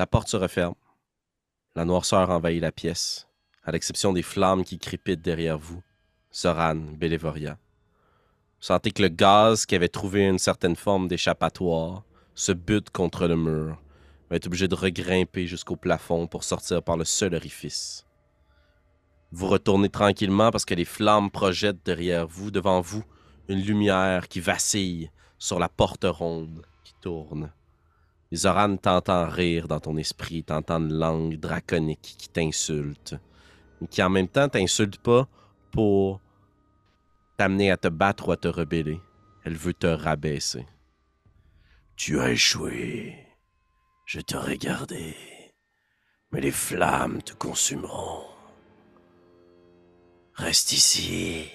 La porte se referme. La noirceur envahit la pièce, à l'exception des flammes qui crépitent derrière vous. Zoran, Bélévoria. Vous sentez que le gaz qui avait trouvé une certaine forme d'échappatoire se bute contre le mur, va être obligé de regrimper jusqu'au plafond pour sortir par le seul orifice. Vous retournez tranquillement parce que les flammes projettent derrière vous, devant vous, une lumière qui vacille sur la porte ronde qui tourne. Zoran t'entendent rire dans ton esprit, t'entendent une langue draconique qui t'insulte, mais qui en même temps t'insulte pas pour t'amener à te battre ou à te rebeller. Elle veut te rabaisser. Tu as échoué. Je te regardais. Mais les flammes te consumeront. Reste ici.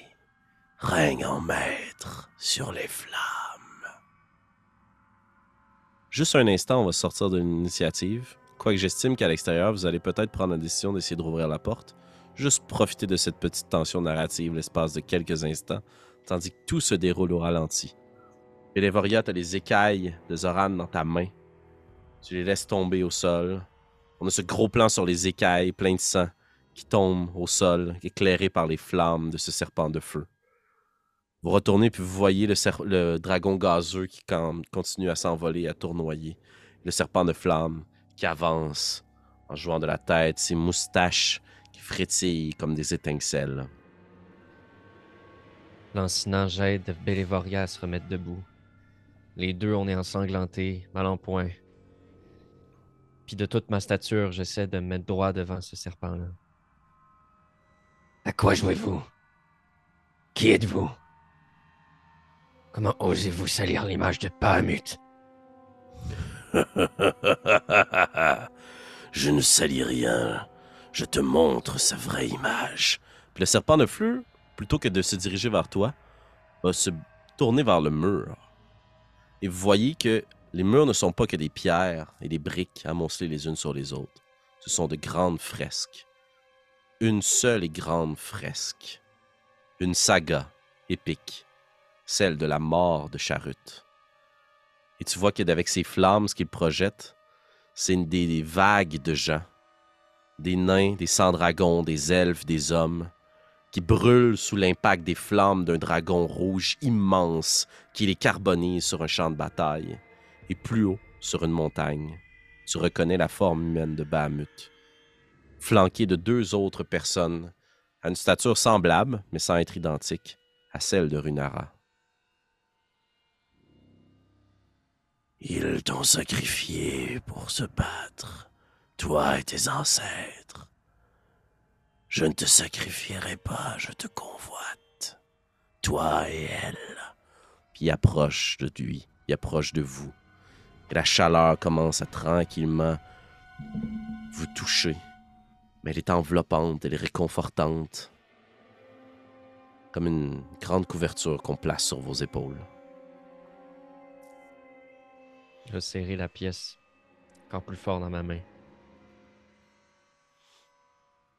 Règne en maître sur les flammes. Juste un instant, on va sortir de l'initiative. Quoique j'estime qu'à l'extérieur, vous allez peut-être prendre la décision d'essayer de rouvrir la porte. Juste profiter de cette petite tension narrative l'espace de quelques instants, tandis que tout se déroule au ralenti. Bélévoria, t'as les écailles de Zoran dans ta main. Tu les laisses tomber au sol. On a ce gros plan sur les écailles, plein de sang, qui tombe au sol, éclairé par les flammes de ce serpent de feu. Vous retournez puis vous voyez le, dragon gazeux qui com- continue à s'envoler, à tournoyer. Le serpent de flamme qui avance en jouant de la tête, ses moustaches qui frétillent comme des étincelles. Lancinant j'aide Bélévoria à se remettre debout. Les deux, on est ensanglantés, mal en point. Puis de toute ma stature, j'essaie de me mettre droit devant ce serpent-là. À quoi jouez-vous? Qui êtes-vous? Comment osez-vous salir l'image de Bahamut? Je ne salis rien. Je te montre sa vraie image. Puis le serpent de feu, plutôt que de se diriger vers toi, va se tourner vers le mur. Et vous voyez que les murs ne sont pas que des pierres et des briques amoncelées les unes sur les autres. Ce sont de grandes fresques. Une seule et grande fresque. Une saga épique. Celle de la mort de Charut. Et tu vois qu'avec ces flammes, ce qu'il projette, c'est des, des vagues de gens. Des nains, des sans-dragons, des elfes, des hommes, qui brûlent sous l'impact des flammes d'un dragon rouge immense qui les carbonise sur un champ de bataille. Et plus haut, sur une montagne, tu reconnais la forme humaine de Bahamut, flanqué de deux autres personnes, à une stature semblable, mais sans être identique, à celle de Runara. Ils t'ont sacrifié pour se battre, toi et tes ancêtres. Je ne te sacrifierai pas, je te convoite, toi et elle. Puis approche de lui, il approche de vous. Et la chaleur commence à tranquillement vous toucher. Mais elle est enveloppante, elle est réconfortante. Comme une grande couverture qu'on place sur vos épaules. Je vais serrer la pièce encore plus fort dans ma main.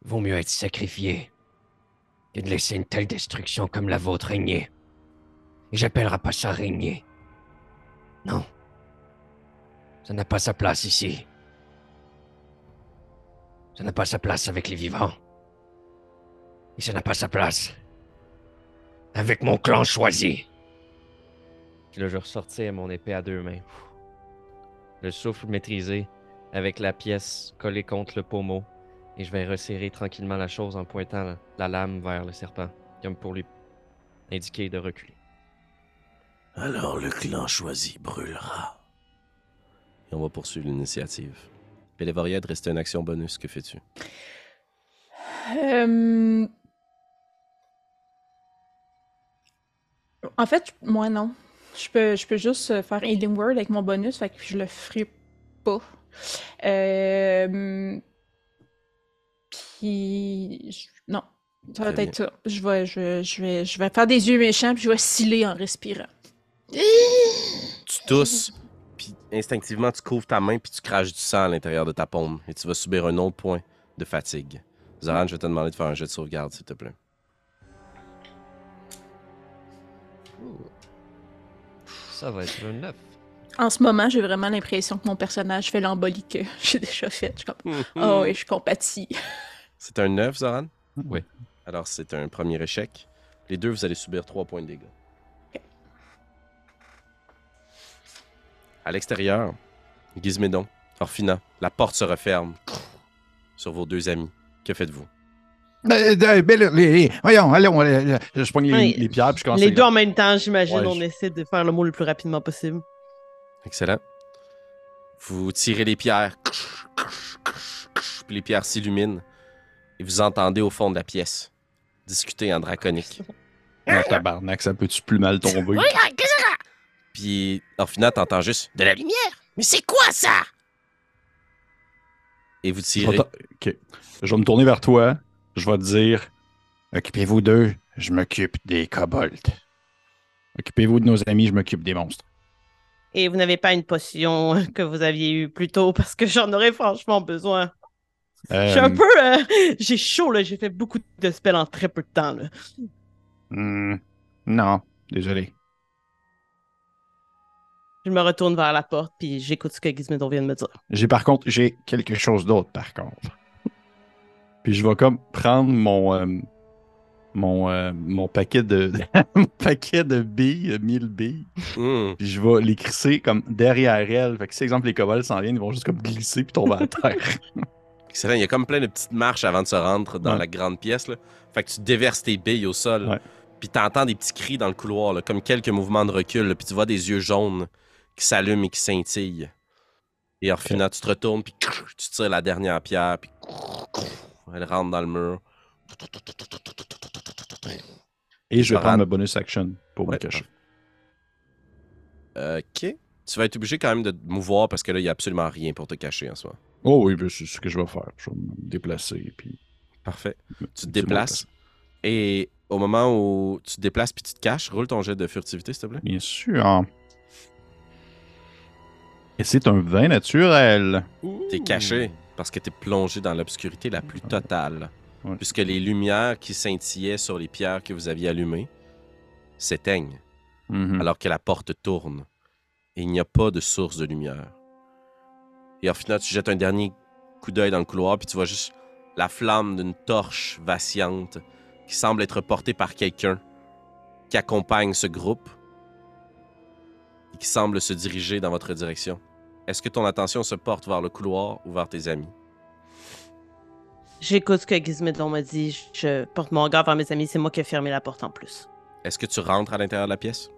Vaut mieux être sacrifié que de laisser une telle destruction comme la vôtre régner. Et j'appellerai pas ça régner. Non. Ça n'a pas sa place ici. Ça n'a pas sa place avec les vivants. Et ça n'a pas sa place avec mon clan choisi. Puis là, je ressortis mon épée à deux mains. Le souffle maîtrisé, avec la pièce collée contre le pommeau. Et je vais resserrer tranquillement la chose en pointant la, la lame vers le serpent, comme pour lui indiquer de reculer. Alors le clan choisi brûlera. Et on va poursuivre l'initiative. Pélévoriade, restait une action bonus. Que fais-tu? Euh, En fait, moi non. Je peux, je peux juste euh, faire Healing Word avec mon bonus, fait que je le ferai pas. Euh... Puis. je- Non. Ça va être ça. Je vais, je, je vais, je vais faire des yeux méchants, puis je vais sciller en respirant. Tu tousses, puis instinctivement, tu couvres ta main, puis tu craches du sang à l'intérieur de ta paume. Et tu vas subir un autre point de fatigue. Zoran, je vais te demander de faire un jet de sauvegarde, s'il te plaît. Ça va être un 9. En ce moment, j'ai vraiment l'impression que mon personnage fait l'embolie que j'ai déjà faite. Je suis comme, oh oui, je compatis. C'est un 9, Zoran? Oui. Alors, c'est un premier échec. Les deux, vous allez subir 3 points de dégâts. À l'extérieur, Gizmédon, Orphina, la porte se referme sur vos deux amis. Que faites-vous? Voyons, allons, allez, je pogne les, Oui. les pierres puis je commence Les deux en même temps, j'imagine, Ouais, on je- essaie de faire le mot le plus rapidement possible. Excellent. Vous tirez les pierres. Puis les pierres s'illuminent. Et vous entendez au fond de la pièce discuter en draconique. Ah, tabarnak, ça peut-tu plus mal tomber? Puis Orphina, t'entends juste de la lumière. Mais c'est quoi ça? Et vous Je tirez. ok. Je vais me tourner vers toi. Je vais te dire Occupez-vous d'eux, je m'occupe des kobolds. Occupez-vous de nos amis, je m'occupe des monstres. Et vous n'avez pas une potion que vous aviez eue plus tôt parce que j'en aurais franchement besoin. Je suis un Euh, peu. euh, j'ai chaud, là. J'ai fait beaucoup de spells en très peu de temps, là. hmm, non, désolé. Je me retourne vers la porte, puis j'écoute ce que Gizmedon vient de me dire. J'ai par contre, j'ai quelque chose d'autre par contre. Puis je vais comme prendre mon euh, mon, euh, mon paquet de mon paquet de billes, euh, 1000 billes, Hmm. puis je vais les crisser comme derrière elle. Fait que si exemple les kobolds s'en viennent, ils vont juste comme glisser puis tomber à terre. Excellent. Il y a comme plein de petites marches avant de se rendre dans Ouais. la grande pièce. Là. Fait que tu déverses tes billes au sol. Ouais. Puis t'entends des petits cris dans le couloir, là, comme quelques mouvements de recul. là, Puis tu vois des yeux jaunes qui s'allument et qui scintillent. Et Orphina, tu te retournes, puis tu tires la dernière pierre, puis elle rentre dans le mur. Et je vais prendre ma bonus action pour Ouais, me cacher. Ok. Tu vas être obligé quand même de te mouvoir parce que là, il n'y a absolument rien pour te cacher en soi. Oh oui, ben, c'est ce que je vais faire. Je vais me déplacer puis Parfait. Tu te déplaces. Et au moment où tu te déplaces puis tu te caches, roule ton jet de furtivité, s'il te plaît. Bien sûr. Et c'est un vin naturel. T'es caché parce que t'es plongé dans l'obscurité la plus totale. Ouais. Puisque les lumières qui scintillaient sur les pierres que vous aviez allumées s'éteignent Mhm. alors que la porte tourne. Et il n'y a pas de source de lumière. Et au final, tu jettes un dernier coup d'œil dans le couloir, puis tu vois juste la flamme d'une torche vacillante qui semble être portée par quelqu'un qui accompagne ce groupe et qui semble se diriger dans votre direction. Est-ce que ton attention se porte vers le couloir ou vers tes amis? J'écoute ce que Gizmedon m'a dit. Je porte mon regard vers mes amis. C'est moi qui ai fermé la porte en plus. Est-ce que tu rentres à l'intérieur de la pièce?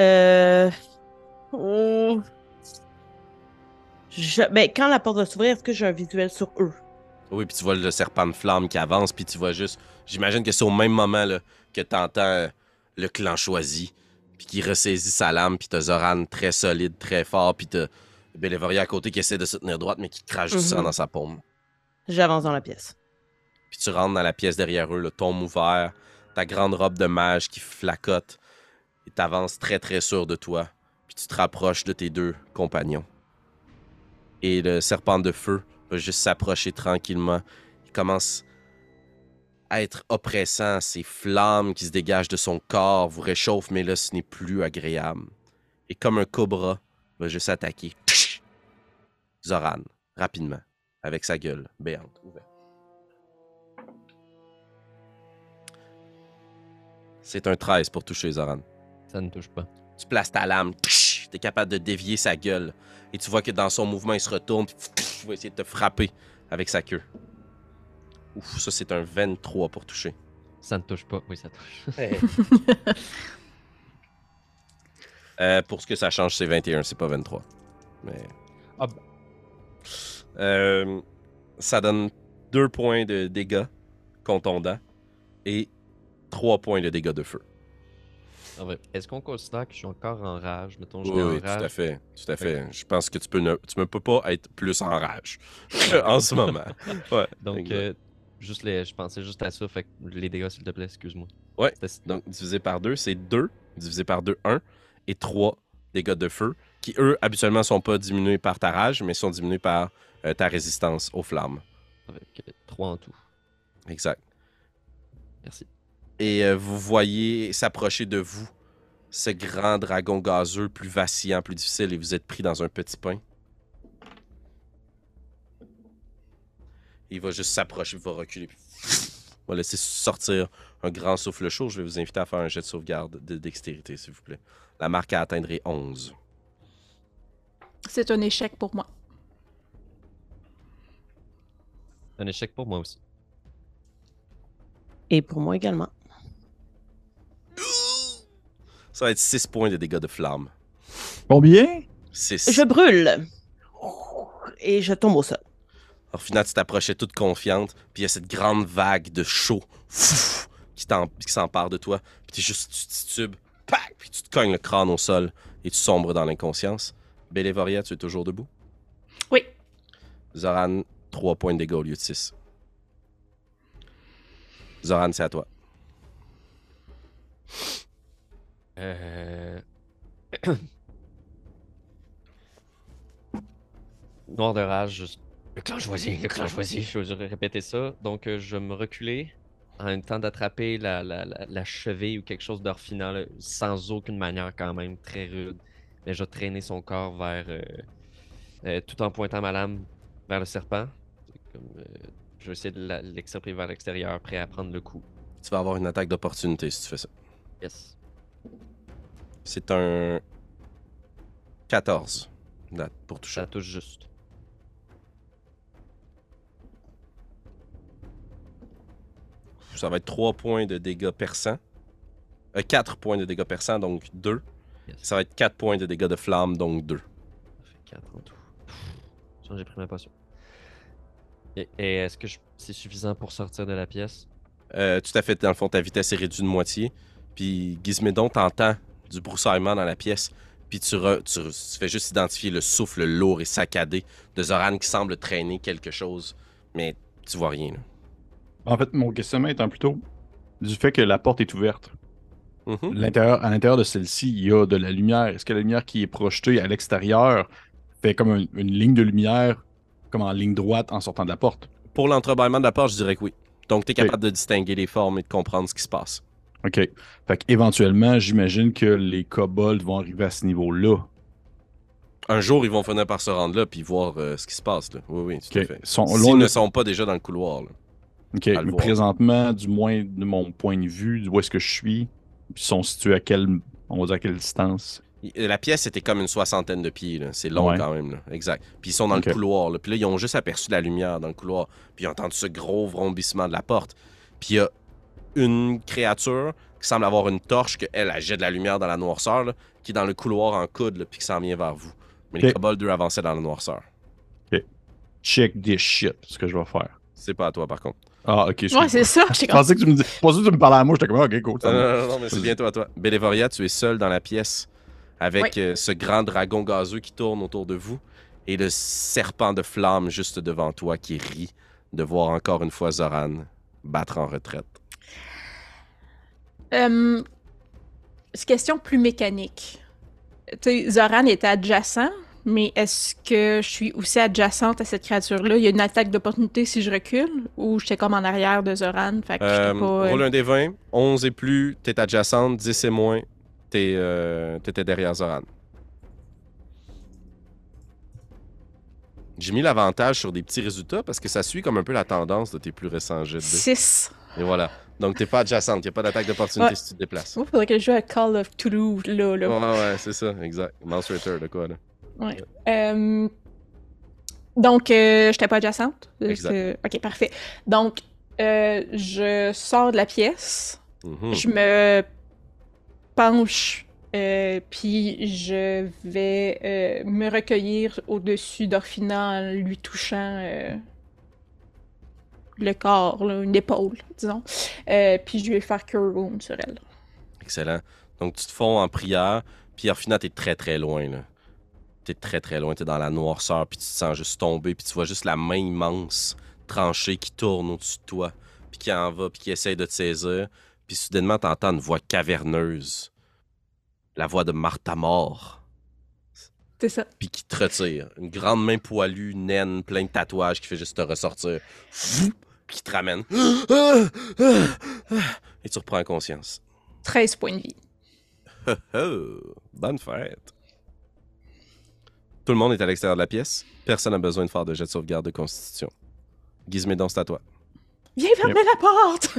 Euh. Oh. Je... Ben, quand la porte va s'ouvrir, est-ce que j'ai un visuel sur eux? Oui, puis tu vois le serpent de flamme qui avance, puis tu vois juste. J'imagine que c'est au même moment là, que tu entends le clan choisi, puis qui ressaisit sa lame, puis t'as Zoran très solide, très fort, puis t'as Bélévoria à côté qui essaie de se tenir droite, mais qui crache du sang Mhm. dans sa paume. J'avance dans la pièce. Puis tu rentres dans la pièce derrière eux, le tombe ouvert, ta grande robe de mage qui flacote, et t'avances très très sûr de toi, puis tu te rapproches de tes deux compagnons. Et le serpent de feu va juste s'approcher tranquillement. Il commence être oppressant, ces flammes qui se dégagent de son corps vous réchauffent, mais là ce n'est plus agréable. Et comme un cobra, va juste attaquer. Zoran, rapidement, avec sa gueule béante ouverte. C'est un 13 pour toucher Zoran. Ça ne touche pas. Tu places ta lame, tu es capable de dévier sa gueule. Et tu vois que dans son mouvement, il se retourne, puis il va essayer de te frapper avec sa queue. Ouf, ça c'est un 23 pour toucher. Ça ne touche pas. Oui, ça touche. Euh, pour ce que ça change, c'est 21, c'est pas 23. Mais. Ah ben. Euh, ça donne 2 points de dégâts contondants et 3 points de dégâts de feu. Vrai, Est-ce qu'on considère que je suis encore en rage? Mettons, je Oui, en oui, tout à fait. Tout à fait. Je pense que tu peux ne, tu ne peux pas être plus en rage en ce moment. Ouais. Donc, euh, juste les, je pensais juste à ça. Fait que les dégâts, s'il te plaît, excuse-moi. Ouais. Donc, divisé par 2, c'est 2. Divisé par 2, 1. Et 3 dégâts de feu, qui eux, habituellement, sont pas diminués par ta rage, mais sont diminués par euh, ta résistance aux flammes. Avec 3 en tout. Exact. Merci. Et euh, vous voyez s'approcher de vous ce grand dragon gazeux, plus vacillant, plus difficile, et vous êtes pris dans un petit pain. Il va juste s'approcher, il va reculer, puis il va laisser sortir un grand souffle chaud. Je vais vous inviter à faire un jet de sauvegarde de dextérité, s'il vous plaît. La marque à atteindre est 11. C'est un échec pour moi. Un échec pour moi aussi. Et pour moi également. Ça va être 6 points de dégâts de flamme. Combien? 6. Je brûle. Et je tombe au sol. Alors, finalement, tu t'approchais toute confiante, puis il y a cette grande vague de chaud fouf, qui s'empare de toi, puis t'es juste, tu titubes, pac, puis tu te cognes le crâne au sol et tu sombres dans l'inconscience. Bélévoria, tu es toujours debout? Oui. Zoran, 3 points de dégâts au lieu de 6. Zoran, c'est à toi. Euh... Noir de rage, juste. Le clan choisi, le clan choisi. Je vais répéter ça. Donc, euh, je vais me reculer en même temps d'attraper la, la, la, la cheville ou quelque chose d'orphelinant, là, sans aucune manière quand même, très rude. Mais je vais traîner son corps vers. euh, euh, tout en pointant ma lame vers le serpent. Comme, euh, je vais essayer de l'extirper vers l'extérieur, prêt à prendre le coup. Tu vas avoir une attaque d'opportunité si tu fais ça. Yes. C'est un 14 là, pour toucher. Ça touche juste. Ça va être 3 points de dégâts perçants. Euh, 4 points de dégâts perçants, donc 2. Yes. Ça va être 4 points de dégâts de flamme, donc 2. Ça fait 4 en tout. J'ai pris ma potion. Et, et est-ce que je- c'est suffisant pour sortir de la pièce? Euh, tout à fait, dans le fond, ta vitesse est réduite de moitié. Puis Gizmédon, t'entends du broussaillement dans la pièce. Puis tu, re- tu, tu fais juste identifier le souffle lourd et saccadé de Zoran qui semble traîner quelque chose. Mais tu vois rien. là. En fait, mon questionnement étant plutôt du fait que la porte est ouverte. Mhm. L'intérieur, à l'intérieur de celle-ci, il y a de la lumière. Est-ce que la lumière qui est projetée à l'extérieur fait comme un- une ligne de lumière, comme en ligne droite en sortant de la porte? Pour l'entrebâillement de la porte, je dirais que oui. Donc, tu es capable de distinguer les formes et de comprendre ce qui se passe. OK. Fait qu'éventuellement, j'imagine que les kobolds vont arriver à ce niveau-là. Un jour, ils vont finir par se rendre là puis voir euh, ce qui se passe. Là. Oui, oui, tout OK. à fait. Ils sont S'ils ne sont pas déjà dans le couloir. là. OK. Mais voir. présentement, du moins de mon point de vue, où est-ce que je suis, ils sont situés à quelle, on va dire à quelle distance? La pièce était comme une soixantaine de pieds. là. C'est long Ouais. quand même. là. Exact. Puis ils sont dans le couloir. Là. Puis là, ils ont juste aperçu la lumière dans le couloir. Puis ils ont entendu ce gros vrombissement de la porte. Puis il y a une créature qui semble avoir une torche, qu'elle, elle jette de la lumière dans la noirceur, là, qui est dans le couloir en coude, là, puis qui s'en vient vers vous. Mais les kobolds, eux, avançaient dans la noirceur. Check this shit, ce que je vais faire. C'est pas à toi, par contre. Ah, ok. Ouais, excuse-moi. c'est ça. Je pensais que tu me dis. Je pensais que tu me parlais à moi, j'étais comme, ah, ok, cool. Non, non, non, mais c'est bientôt à toi. Bélévoria, tu es seul dans la pièce avec Oui. euh, ce grand dragon gazeux qui tourne autour de vous et le serpent de flamme juste devant toi qui rit de voir encore une fois Zoran battre en retraite. Euh, c'est une question plus mécanique. Tu sais, Zoran était adjacent, mais est-ce que je suis aussi adjacente à cette créature-là? Il y a une attaque d'opportunité si je recule? Ou j'étais comme en arrière de Zoran? Fait que Euh, pas, euh, roule un des 20, 11 et plus, t'es adjacente, 10 et moins, t'es, euh, t'étais derrière Zoran. J'ai mis l'avantage sur des petits résultats parce que ça suit comme un peu la tendance de tes plus récents jets de dés. 6. Et voilà. Donc t'es pas adjacente, il n'y a pas d'attaque d'opportunité Ouais. si tu te déplaces. Il faudrait que je joue à Call of Toulouse, là. là. Ouais, ouais, c'est ça, exact. Mouse Ritter, de quoi, là? Euh, donc, euh, j'étais pas adjacente? Exact. Euh, Ok, parfait. Donc, euh, je sors de la pièce, Mhm. je me penche, puis je vais me recueillir au-dessus d'Orphina en lui touchant le corps, là, une épaule, disons. Puis je vais faire Cure Wound sur elle. Excellent. Donc tu te fonds en prière, puis Orphina, t'es très très loin, là. T'es très très loin, t'es dans la noirceur, puis tu te sens juste tomber, puis tu vois juste la main immense, tranchée, qui tourne au-dessus de toi, puis qui en va, puis qui essaye de te saisir. Puis soudainement, t'entends une voix caverneuse. La voix de Martha Mort. C'est ça. puis qui te retire. Une grande main poilue, naine, plein de tatouages qui fait juste te ressortir. Puis qui te ramène. Et tu reprends conscience. 13 points de vie. Oh, bonne fête. Tout le monde est à l'extérieur de la pièce. Personne n'a besoin de faire de jet de sauvegarde de constitution. Gizmédon, c'est à toi. Viens fermer la porte!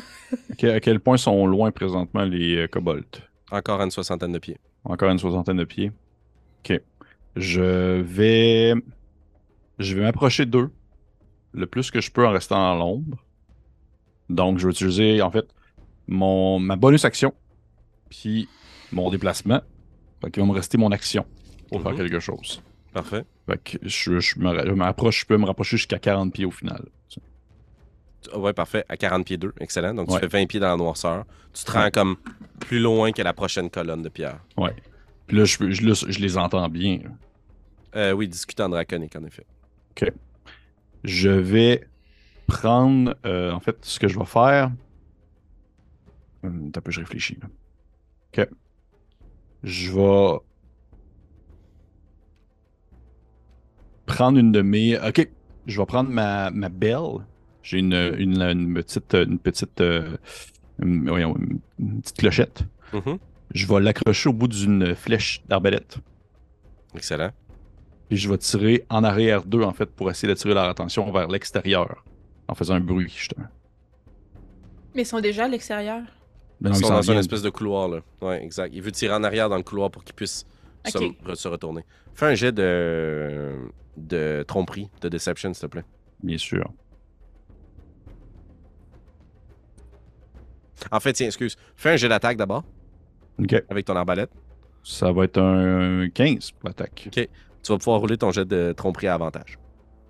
Ok, à quel point sont loin présentement les euh, kobolds Encore à une soixantaine de pieds. Encore une soixantaine de pieds. Ok. Je vais. Je vais m'approcher d'eux le plus que je peux en restant dans l'ombre. Donc, je vais utiliser, en fait, mon, ma bonus action, puis mon déplacement. Fait qu'il va me rester mon action pour faire Mhm. quelque chose. Parfait. Fait que je, je me je m'approche, je peux me rapprocher jusqu'à 40 pieds au final. Ah Ouais, parfait. À 40 pieds 2. Excellent. Donc, tu Ouais. fais 20 pieds dans la noirceur. Tu te rends Ouais. comme plus loin que la prochaine colonne de pierre. Puis là, je, je, là, je les entends bien. Euh, oui, discuter en draconique, en effet. Je vais prendre. euh, en fait, ce que je vais faire. Hum, T'as peu, je réfléchis. là. Ok. Je vais. Prendre une de mes. Ok. Je vais prendre ma, ma belle. J'ai une, une, une petite. Une petite. euh, une- petite clochette. Mhm. Je vais l'accrocher au bout d'une flèche d'arbalète. Excellent. Puis je vais tirer en arrière d'eux, en fait, pour essayer d'attirer leur attention vers l'extérieur. En faisant un bruit, justement. Mais ils sont déjà à l'extérieur? Mais Ils sont dans une espèce de couloir, là. Ouais, exact. Il veut tirer en arrière dans le couloir pour qu'il puisse se, Ok. re- se retourner. Fais un jet de, de tromperie, de deception, s'il te plaît. Bien sûr. En fait, tiens, excuse. Fais un jet d'attaque d'abord, Ok. avec ton arbalète. Ça va être un 15 pour l'attaque. Tu vas pouvoir rouler ton jet de tromperie à avantage.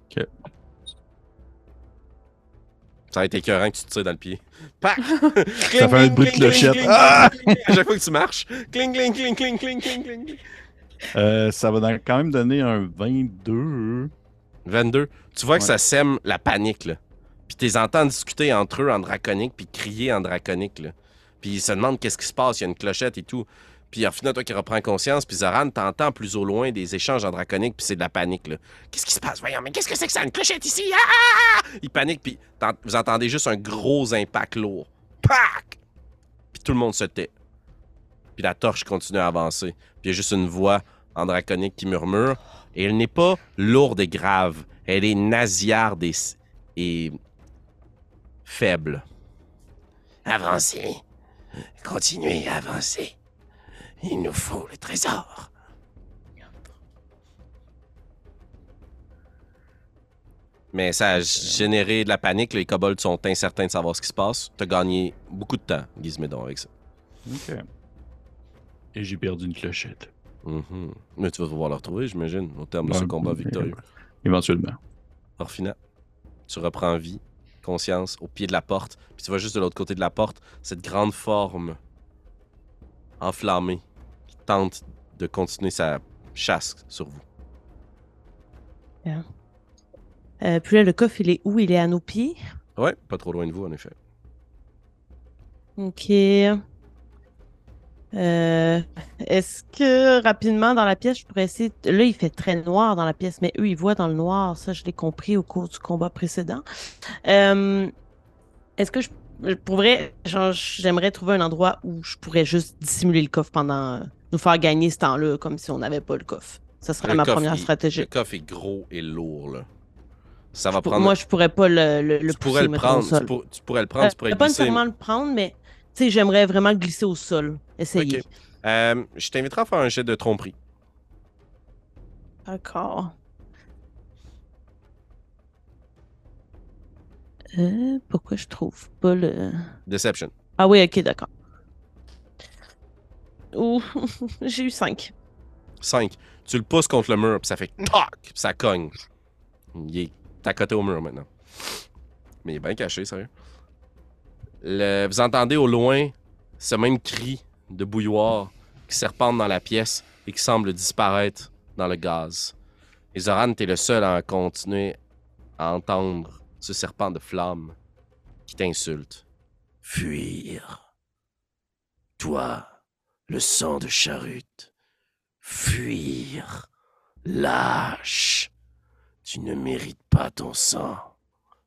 Ok. Ça va être écœurant que tu te tires dans le pied. Pac! Ça fait un bruit de clochette. Ah! À chaque fois que tu marches. Cling, cling, cling, cling, cling, cling, cling. Euh, ça va quand même donner un 22. 22. Tu vois que Ouais. ça sème la panique, là. Puis t'es entends discuter entre eux en draconique, puis crier en draconique, là. Puis ils se demandent qu'est-ce qui se passe, il y a une clochette et tout. Puis en final, toi qui reprends conscience, puis Zoran, t'entends plus au loin des échanges en draconique, puis c'est de la panique, là. Qu'est-ce qui se passe? Voyons, mais qu'est-ce que c'est que ça, une clochette ici? Ah! Ils paniquent, puis t'en- vous entendez juste un gros impact lourd. Pac! Puis tout le monde se tait. Puis la torche continue à avancer. Puis il y a juste une voix en draconique qui murmure. Et elle n'est pas lourde et grave. Elle est nasillarde et, faible. Avancez. Continuez à avancer. Il nous faut le trésor. Mais ça a généré de la panique. Les kobolds sont incertains de savoir ce qui se passe. T'as gagné beaucoup de temps, Gizmédon, avec ça. Ok. Et j'ai perdu une clochette. Mhm. Mais tu vas pouvoir le retrouver, j'imagine, au terme de ce combat victorieux. Éventuellement. Orphina, tu reprends vie, conscience, au pied de la porte. Puis tu vois juste de l'autre côté de la porte cette grande forme enflammée qui tente de continuer sa chasse sur vous. Euh, puis là, le coffre, il est où? Il est à nos pieds? Ouais, pas trop loin de vous, en effet. Ok. Euh, Est-ce que rapidement dans la pièce, je pourrais essayer. Là, il fait très noir dans la pièce, mais eux, ils voient dans le noir. Ça, je l'ai compris au cours du combat précédent. Euh, Est-ce que je. Pour vrai, genre, j'aimerais trouver un endroit où je pourrais juste dissimuler le coffre pendant. euh, nous faire gagner ce temps-là, comme si on n'avait pas le coffre. Ça serait Le ma première stratégie. Le coffre est gros et lourd, là. Ça va Pour- prendre... Moi, je pourrais pas le, le, le tu pourrais pousser, prendre, tu, pour- tu pourrais le prendre, tu pourrais le pas glisser. nécessairement le prendre, mais sais, j'aimerais vraiment glisser au sol. Essayer. Euh, je t'inviterai à faire un jet de tromperie. D'accord. Euh, pourquoi je trouve pas le. Deception. Ah oui, ok, d'accord. Ouh, j'ai eu 5. 5. Tu le pousses contre le mur, puis ça fait toc, puis ça cogne. Il est à côté au mur maintenant. Mais il est bien caché, sérieux. Vous entendez au loin ce même cri de bouilloire qui serpente dans la pièce et qui semble disparaître dans le gaz. Et Zoran, t'es le seul à continuer à entendre ce serpent de flamme qui t'insulte. Fuir. Toi, le sang de charrute. Fuir. Lâche. Tu ne mérites pas ton sang,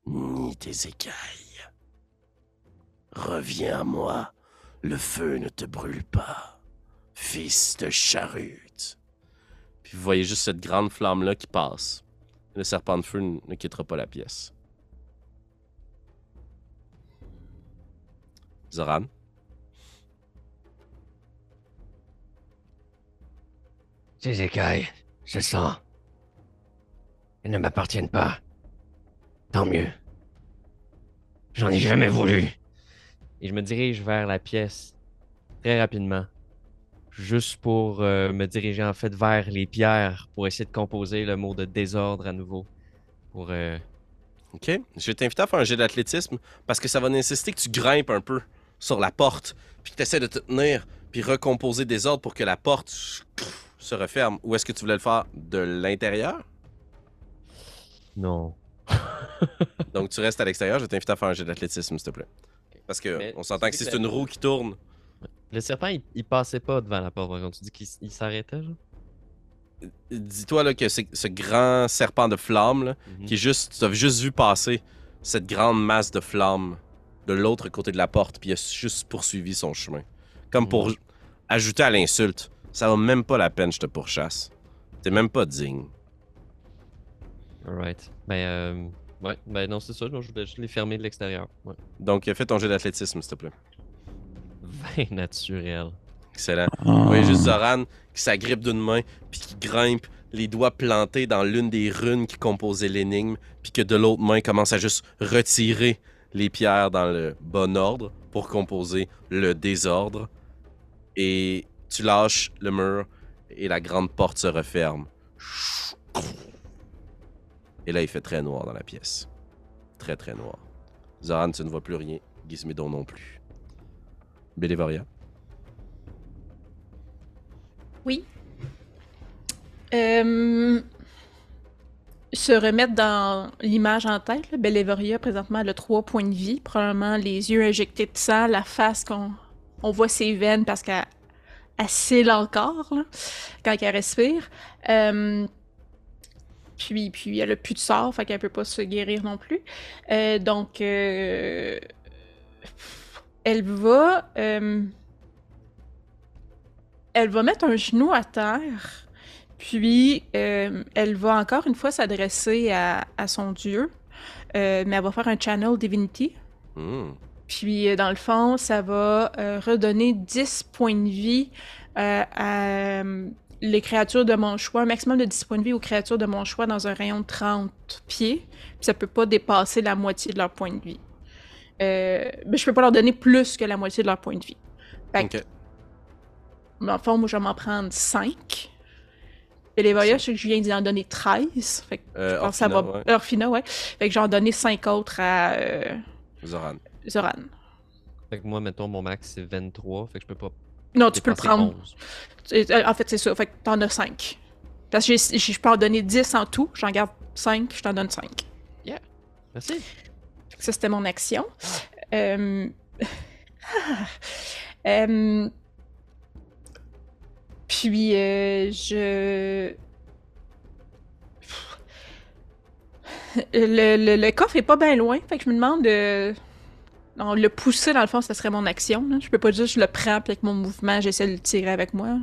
ni tes écailles. Reviens à moi. Le feu ne te brûle pas. fils de charrute. Puis vous voyez juste cette grande flamme-là qui passe. Le serpent de feu ne ne quittera pas la pièce. Zoran, Ces écailles, je sens. Elles ne m'appartiennent pas. Tant mieux. J'en ai jamais voulu. Et je me dirige vers la pièce très rapidement. Juste pour euh, me diriger en fait vers les pierres pour essayer de composer le mot de désordre à nouveau. Pour. euh, ok? Je vais t'inviter à faire un jet d'athlétisme parce que ça va nécessiter que tu grimpes un peu sur la porte, puis que tu essaies de te tenir, puis recomposer des ordres pour que la porte se referme. Ou est-ce que tu voulais le faire de l'intérieur? Non. Donc tu restes à l'extérieur, je vais t'inviter à faire un jet d'athlétisme, s'il te plaît. Parce que Mais on s'entend que si c'est une roue qui tourne, Le serpent, il, il passait pas devant la porte. par contre. Tu dis qu'il s'arrêtait, genre? dis-toi là que c'est ce grand serpent de flamme là, Mhm. qui est juste, tu as juste vu passer cette grande masse de flammes de l'autre côté de la porte, puis il a juste poursuivi son chemin. Comme pour ajouter à l'insulte, ça vaut même pas la peine, je te pourchasse. T'es même pas digne. Alright. Ben, euh, ouais, ben non, c'est ça. non, je voulais juste les fermer de l'extérieur. Ouais. Donc, euh, fais ton jet d'athlétisme, s'il te plaît. Vin naturel. Excellent. Ah. Vous voyez juste Zoran qui s'agrippe d'une main, puis qui grimpe, les doigts plantés dans l'une des runes qui composaient l'énigme, puis que de l'autre main commence à juste retirer les pierres dans le bon ordre pour composer le désordre. Et tu lâches le mur et la grande porte se referme. Et là, il fait très noir dans la pièce. Très, très noir. Zoran, tu ne vois plus rien. Gizmédon non plus. Bélévoria. Oui. Euh, se remettre dans l'image en tête, là, Bellevoria, présentement, elle a trois points de vie. Probablement les yeux injectés de sang, la face qu'on on voit ses veines parce qu'elle elle cille encore quand elle respire. Euh, puis, puis elle a plus de sort, fait qu'elle peut pas se guérir non plus. Euh, donc, euh, elle va... euh, elle va mettre un genou à terre, puis elle va encore une fois s'adresser à, à son dieu, mais elle va faire un channel divinity. Hmm. Puis, dans le fond, ça va redonner 10 points de vie à les créatures de mon choix, un maximum de 10 points de vie aux créatures de mon choix dans un rayon de 30 pieds. Puis ça peut pas dépasser la moitié de leur point de vie. Euh, mais je peux pas leur donner plus que la moitié de leur point de vie. Fait que, Ok. dans le fond, moi, je vais m'en prendre 5. Et les voyages, je sais que je viens d'en donner 13. Fait que Euh, je pense que ça va. ouais. Orphina, ouais. Fait que j'en donné 5 autres à euh, Zoran. Zoran. Fait que moi, mettons, mon max, c'est 23. Fait que je peux pas. Non, tu peux le prendre. 11. C'est- euh, En fait, c'est ça. Fait que t'en as 5. Parce que je peux en donner 10 en tout. J'en garde 5, je t'en donne 5. Merci. Ça, c'était mon action. Euh... euh, Puis, euh, je... Le, le- le coffre est pas bien loin, fait que je me demande de... Non, le pousser, dans le fond, ça serait mon action. là. Je peux pas juste je le prends, puis avec mon mouvement, j'essaie de le tirer avec moi.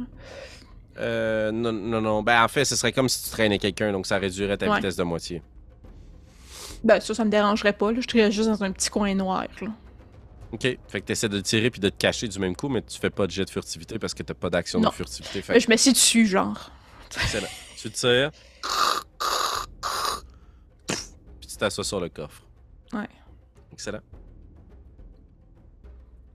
Euh, non, non, non. Ben, en fait, ce serait comme si tu traînais quelqu'un, donc ça réduirait ta Ouais. vitesse de moitié. Ben, ça, ça me dérangerait pas. Là. Je serais juste dans un petit coin noir. Là. Ok. Fait que t'essaies de tirer puis de te cacher du même coup, mais tu fais pas de jet de furtivité parce que t'as pas d'action de furtivité. Fait Ben, je m'assieds dessus, genre. excellent. tu tires. Puis tu t'assois sur le coffre. Ouais. Excellent.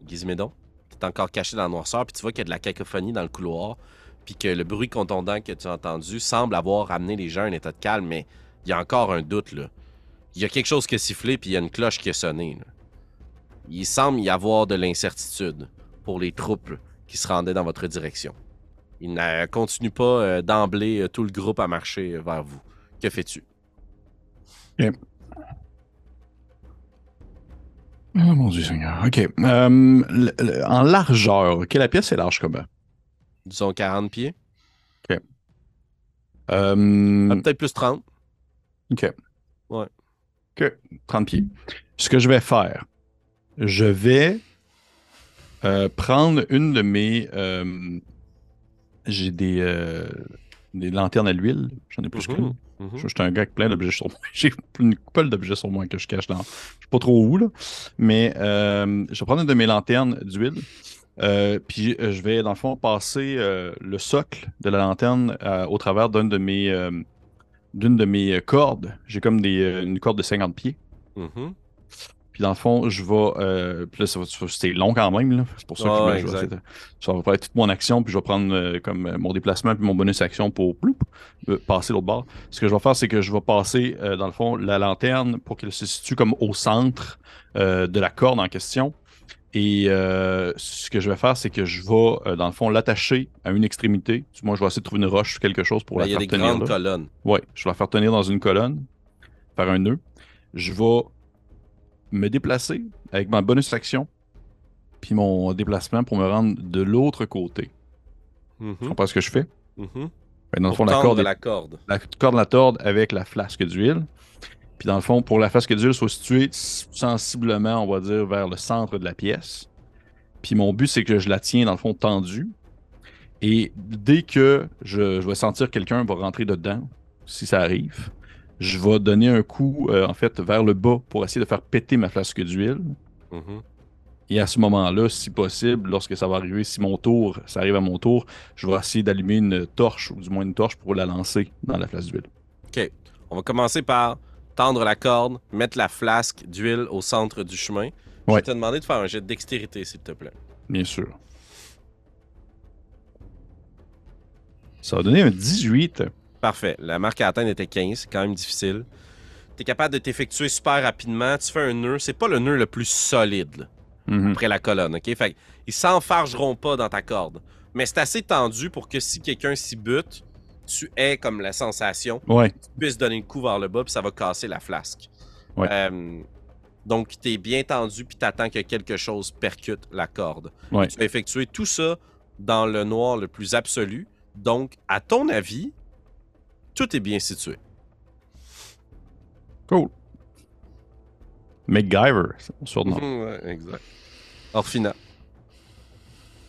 Gizmédon, t'es encore caché dans la noirceur, puis tu vois qu'il y a de la cacophonie dans le couloir, puis que le bruit contondant que tu as entendu semble avoir amené les gens à un état de calme, mais il y a encore un doute, là. Il y a quelque chose qui a sifflé, puis il y a une cloche qui a sonné. Il semble y avoir de l'incertitude pour les troupes qui se rendaient dans votre direction. Il ne continue pas euh, d'emblée euh, tout le groupe à marcher euh, vers vous. Que fais-tu? Oh mon Dieu Seigneur. OK. Euh, le- le- en largeur, OK, la pièce est large comment? Disons 40 pieds? Euh, Ah, Peut-être plus 30. OK. Ouais. OK. 30 pieds. Ce que je vais faire, je vais euh, prendre une de mes. j'ai des, des lanternes à l'huile. J'en ai plus qu'une. Mhm. Je je suis un gars avec plein d'objets sur moi. J'ai une couple d'objets sur moi que je cache dans. Je sais pas trop où, là. Mais euh, je vais prendre une de mes lanternes d'huile. euh, puis euh, je vais, dans le fond, passer euh, le socle de la lanterne au travers d'une de mes, d'une de mes cordes. J'ai comme des, une corde de 50 pieds. Mhm. Puis dans le fond, je vais. Euh, puis là, c'est long quand même. là. C'est pour ça que je me- je, vais ça va faire toute mon action. Puis je vais prendre euh, comme euh, mon déplacement puis mon bonus action pour ploup, euh, passer l'autre bord. Ce que je vais faire, c'est que je vais passer, dans le fond, la lanterne pour qu'elle se situe comme au centre de la corde en question. Et euh, ce que je vais faire, c'est que je vais, euh, dans le fond, l'attacher à une extrémité. Moi, je vais essayer de trouver une roche ou quelque chose pour Ben, la Il y a faire des tenir. grandes là. colonnes. Ouais, je vais la faire tenir dans une colonne, faire un nœud. Je vais me déplacer avec ma bonus action, puis mon déplacement pour me rendre de l'autre côté. Mhm, Tu comprends ce que je fais? mhm. Ben, dans le fond, la corde, la corde. la corde la torde avec la flasque d'huile. Puis dans le fond, pour la flasque d'huile, se situer sensiblement, on va dire, vers le centre de la pièce. Puis mon but, c'est que je la tiens, dans le fond, tendue. Et dès que je, je vais sentir que quelqu'un va rentrer dedans, si ça arrive, je vais donner un coup, euh, en fait, vers le bas pour essayer de faire péter ma flasque d'huile. Mhm. Et à ce moment-là, si possible, lorsque ça va arriver, si mon tour, ça arrive à mon tour, je vais essayer d'allumer une torche, ou du moins une torche pour la lancer dans la flasque d'huile. OK. On va commencer par tendre la corde, mettre la flasque d'huile au centre du chemin. Je Ouais. vais te demander de faire un jet de dextérité, s'il te plaît. Bien sûr. Ça va donner un 18. Parfait. La marque à atteindre était 15. C'est quand même difficile. Tu es capable de t'effectuer super rapidement. Tu fais un nœud. C'est pas le nœud le plus solide là, Mhm. après la colonne. OK? Fait ils s'enfargeront pas dans ta corde. Mais c'est assez tendu pour que si quelqu'un s'y bute, tu aies comme la sensation Ouais, tu puisses donner le coup vers le bas, puis ça va casser la flasque. Ouais. Euh, donc, tu es bien tendu, puis tu attends que quelque chose percute la corde. Ouais. Tu vas effectuer tout ça dans le noir le plus absolu. Donc, à ton avis, tout est bien situé. cool. MacGyver, c'est mon surnom. ouais, exact. Orphina.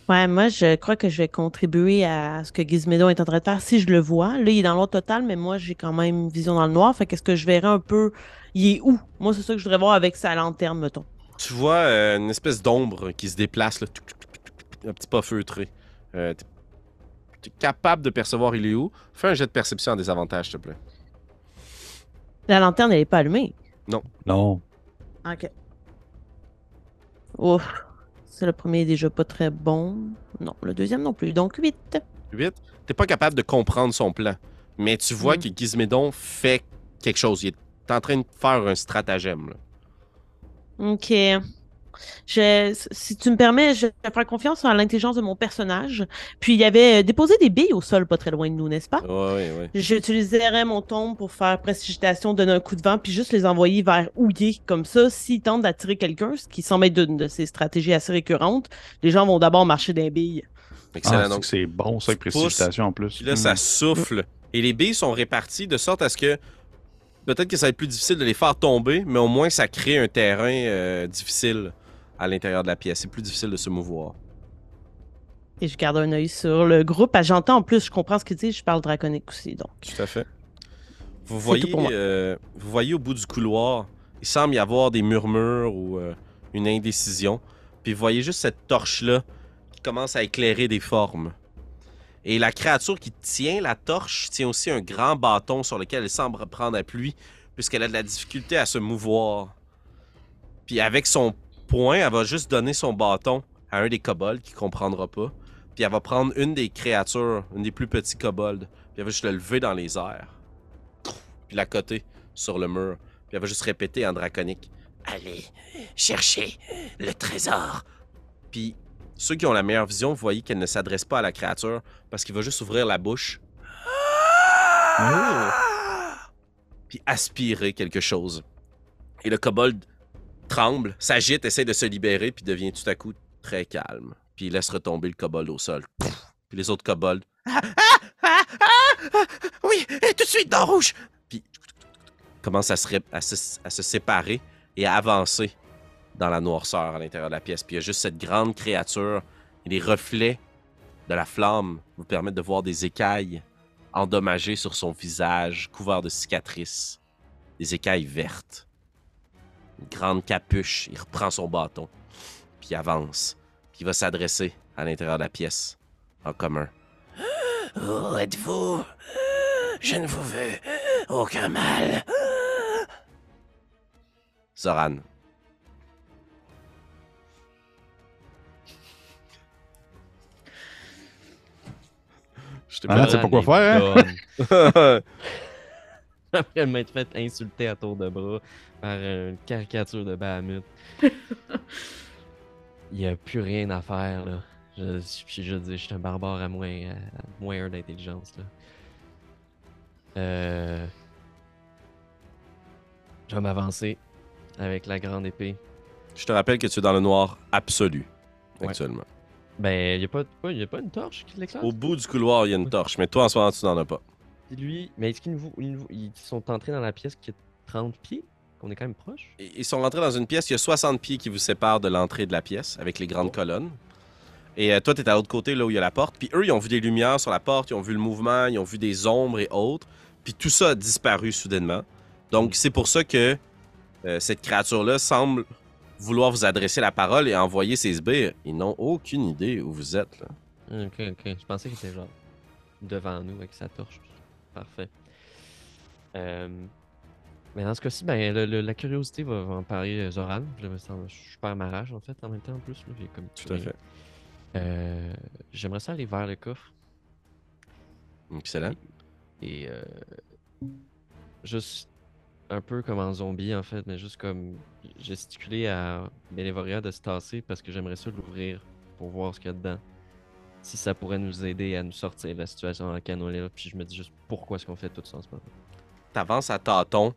Ouais, moi, je crois que je vais contribuer à ce que Gizmedo est en train de faire si je le vois. Là, il est dans noir total, mais moi, j'ai quand même vision dans le noir. Fait qu'est-ce que je verrai un peu. Il est où? Moi, c'est ça que je voudrais voir avec sa lanterne, mettons. Tu vois euh, une espèce d'ombre qui se déplace, là, un petit pas feutré. Euh, es capable de percevoir il est où? Fais un jet de perception en désavantage, s'il te plaît. La lanterne, elle est pas allumée. Non. Ok. Ouf. C'est le premier déjà pas très bon. Non, le deuxième non plus. Donc 8. 8. T'es pas capable de comprendre son plan. Mais tu vois Mm. que Gizmédon fait quelque chose. Il est en train de faire un stratagème. là. Ok. Je, si tu me permets, je vais faire confiance à l'intelligence de mon personnage. Puis il y avait euh, déposé des billes au sol pas très loin de nous, n'est-ce pas? Ouais, ouais. J'utiliserais mon tombe pour faire prestigitation, donner un coup de vent, puis juste les envoyer vers Houillé. Comme ça, s'ils tentent d'attirer quelqu'un, ce qui semble être une de ces stratégies assez récurrentes, les gens vont d'abord marcher d'un billes. Excellent. Ah, Donc, c'est bon, ça, avec précipitation en plus. Puis là, ça souffle. Et les billes sont réparties de sorte à ce que peut-être que ça va être plus difficile de les faire tomber, mais au moins ça crée un terrain euh, difficile à l'intérieur de la pièce. C'est plus difficile de se mouvoir. Et je garde un œil sur le groupe. Ah, J'entends en plus, je comprends ce qu'il dit, je parle draconique aussi, donc. Tout à fait. Vous voyez, euh, vous voyez au bout du couloir, il semble y avoir des murmures ou euh, une indécision. Puis vous voyez juste cette torche-là qui commence à éclairer des formes. Et la créature qui tient la torche tient aussi un grand bâton sur lequel elle semble prendre appui, puisqu'elle a de la difficulté à se mouvoir. Puis avec son poing, elle va juste donner son bâton à un des kobolds qui comprendra pas. Puis elle va prendre une des créatures, une des plus petits kobolds, puis elle va juste le lever dans les airs. Puis la coter sur le mur. Puis elle va juste répéter en draconique Allez, cherchez le trésor. Puis ceux qui ont la meilleure vision, vous voyez qu'elle ne s'adresse pas à la créature parce qu'il va juste ouvrir la bouche. Puis aspirer quelque chose. Et le kobold tremble, s'agite, essaie de se libérer, puis devient tout à coup très calme. Puis il laisse retomber le kobold au sol. Puis les autres kobolds. Ah, ah, ah, ah, oui, tout de suite dans rouge. Puis commence à se, ré- à se- à se séparer et à avancer dans la noirceur à l'intérieur de la pièce. Puis il y a juste cette grande créature et les reflets de la flamme vous permettent de voir des écailles endommagées sur son visage, couvert de cicatrices. Des écailles vertes. Une grande capuche. Il reprend son bâton. Puis il avance. Puis il va s'adresser à l'intérieur de la pièce. En commun. Où êtes-vous? Je ne vous veux aucun mal. Zoran. Je t'ai Ah, tu sais pas quoi faire, hein? hein? Après m'être fait insulter à tour de bras par une caricature de Bahamut. Il n'y a plus rien à faire, là. Je, je, je dis, je suis un barbare à moins, à moins d'intelligence, là. Euh... Je vais m'avancer avec la grande épée. Je te rappelle que tu es dans le noir absolu Ouais. actuellement. Ben, il n'y a, pas, y a pas une torche qui l'éclaire? Au bout du couloir, il y a une torche, mais toi en ce moment, tu n'en as pas. Lui, mais est-ce qu'ils nous- ils nous- ils sont entrés dans la pièce qui est 30 pieds? Qu'on est quand même proche? Ils sont rentrés dans une pièce, il y a 60 pieds qui vous séparent de l'entrée de la pièce avec les grandes colonnes. Et euh, toi, tu es à l'autre côté, là où il y a la porte. Puis eux, ils ont vu des lumières sur la porte, ils ont vu le mouvement, ils ont vu des ombres et autres. Puis tout ça a disparu soudainement. Donc, c'est pour ça que euh, cette créature-là semble vouloir vous adresser la parole et envoyer ses sbires. Ils n'ont aucune idée où vous êtes. Là. Ok, ok. Je pensais qu'il était genre devant nous avec sa torche. Parfait. Euh, Mais dans ce cas-ci, ben, le- le- la curiosité va, va en parler euh, Zoran. Je, me sens, je perds ma rage en fait en même temps en plus. là, j'ai comme Tout à fait. Euh, J'aimerais ça aller vers le coffre Excellent. et euh, juste un peu comme en zombie en fait, mais juste comme gesticuler à Benevoria de se tasser parce que j'aimerais ça l'ouvrir pour voir ce qu'il y a dedans. Si ça pourrait nous aider à nous sortir de la situation dans laquelle on est là. Puis je me dis juste pourquoi est-ce qu'on fait tout ça en ce moment. T'avances à tâtons,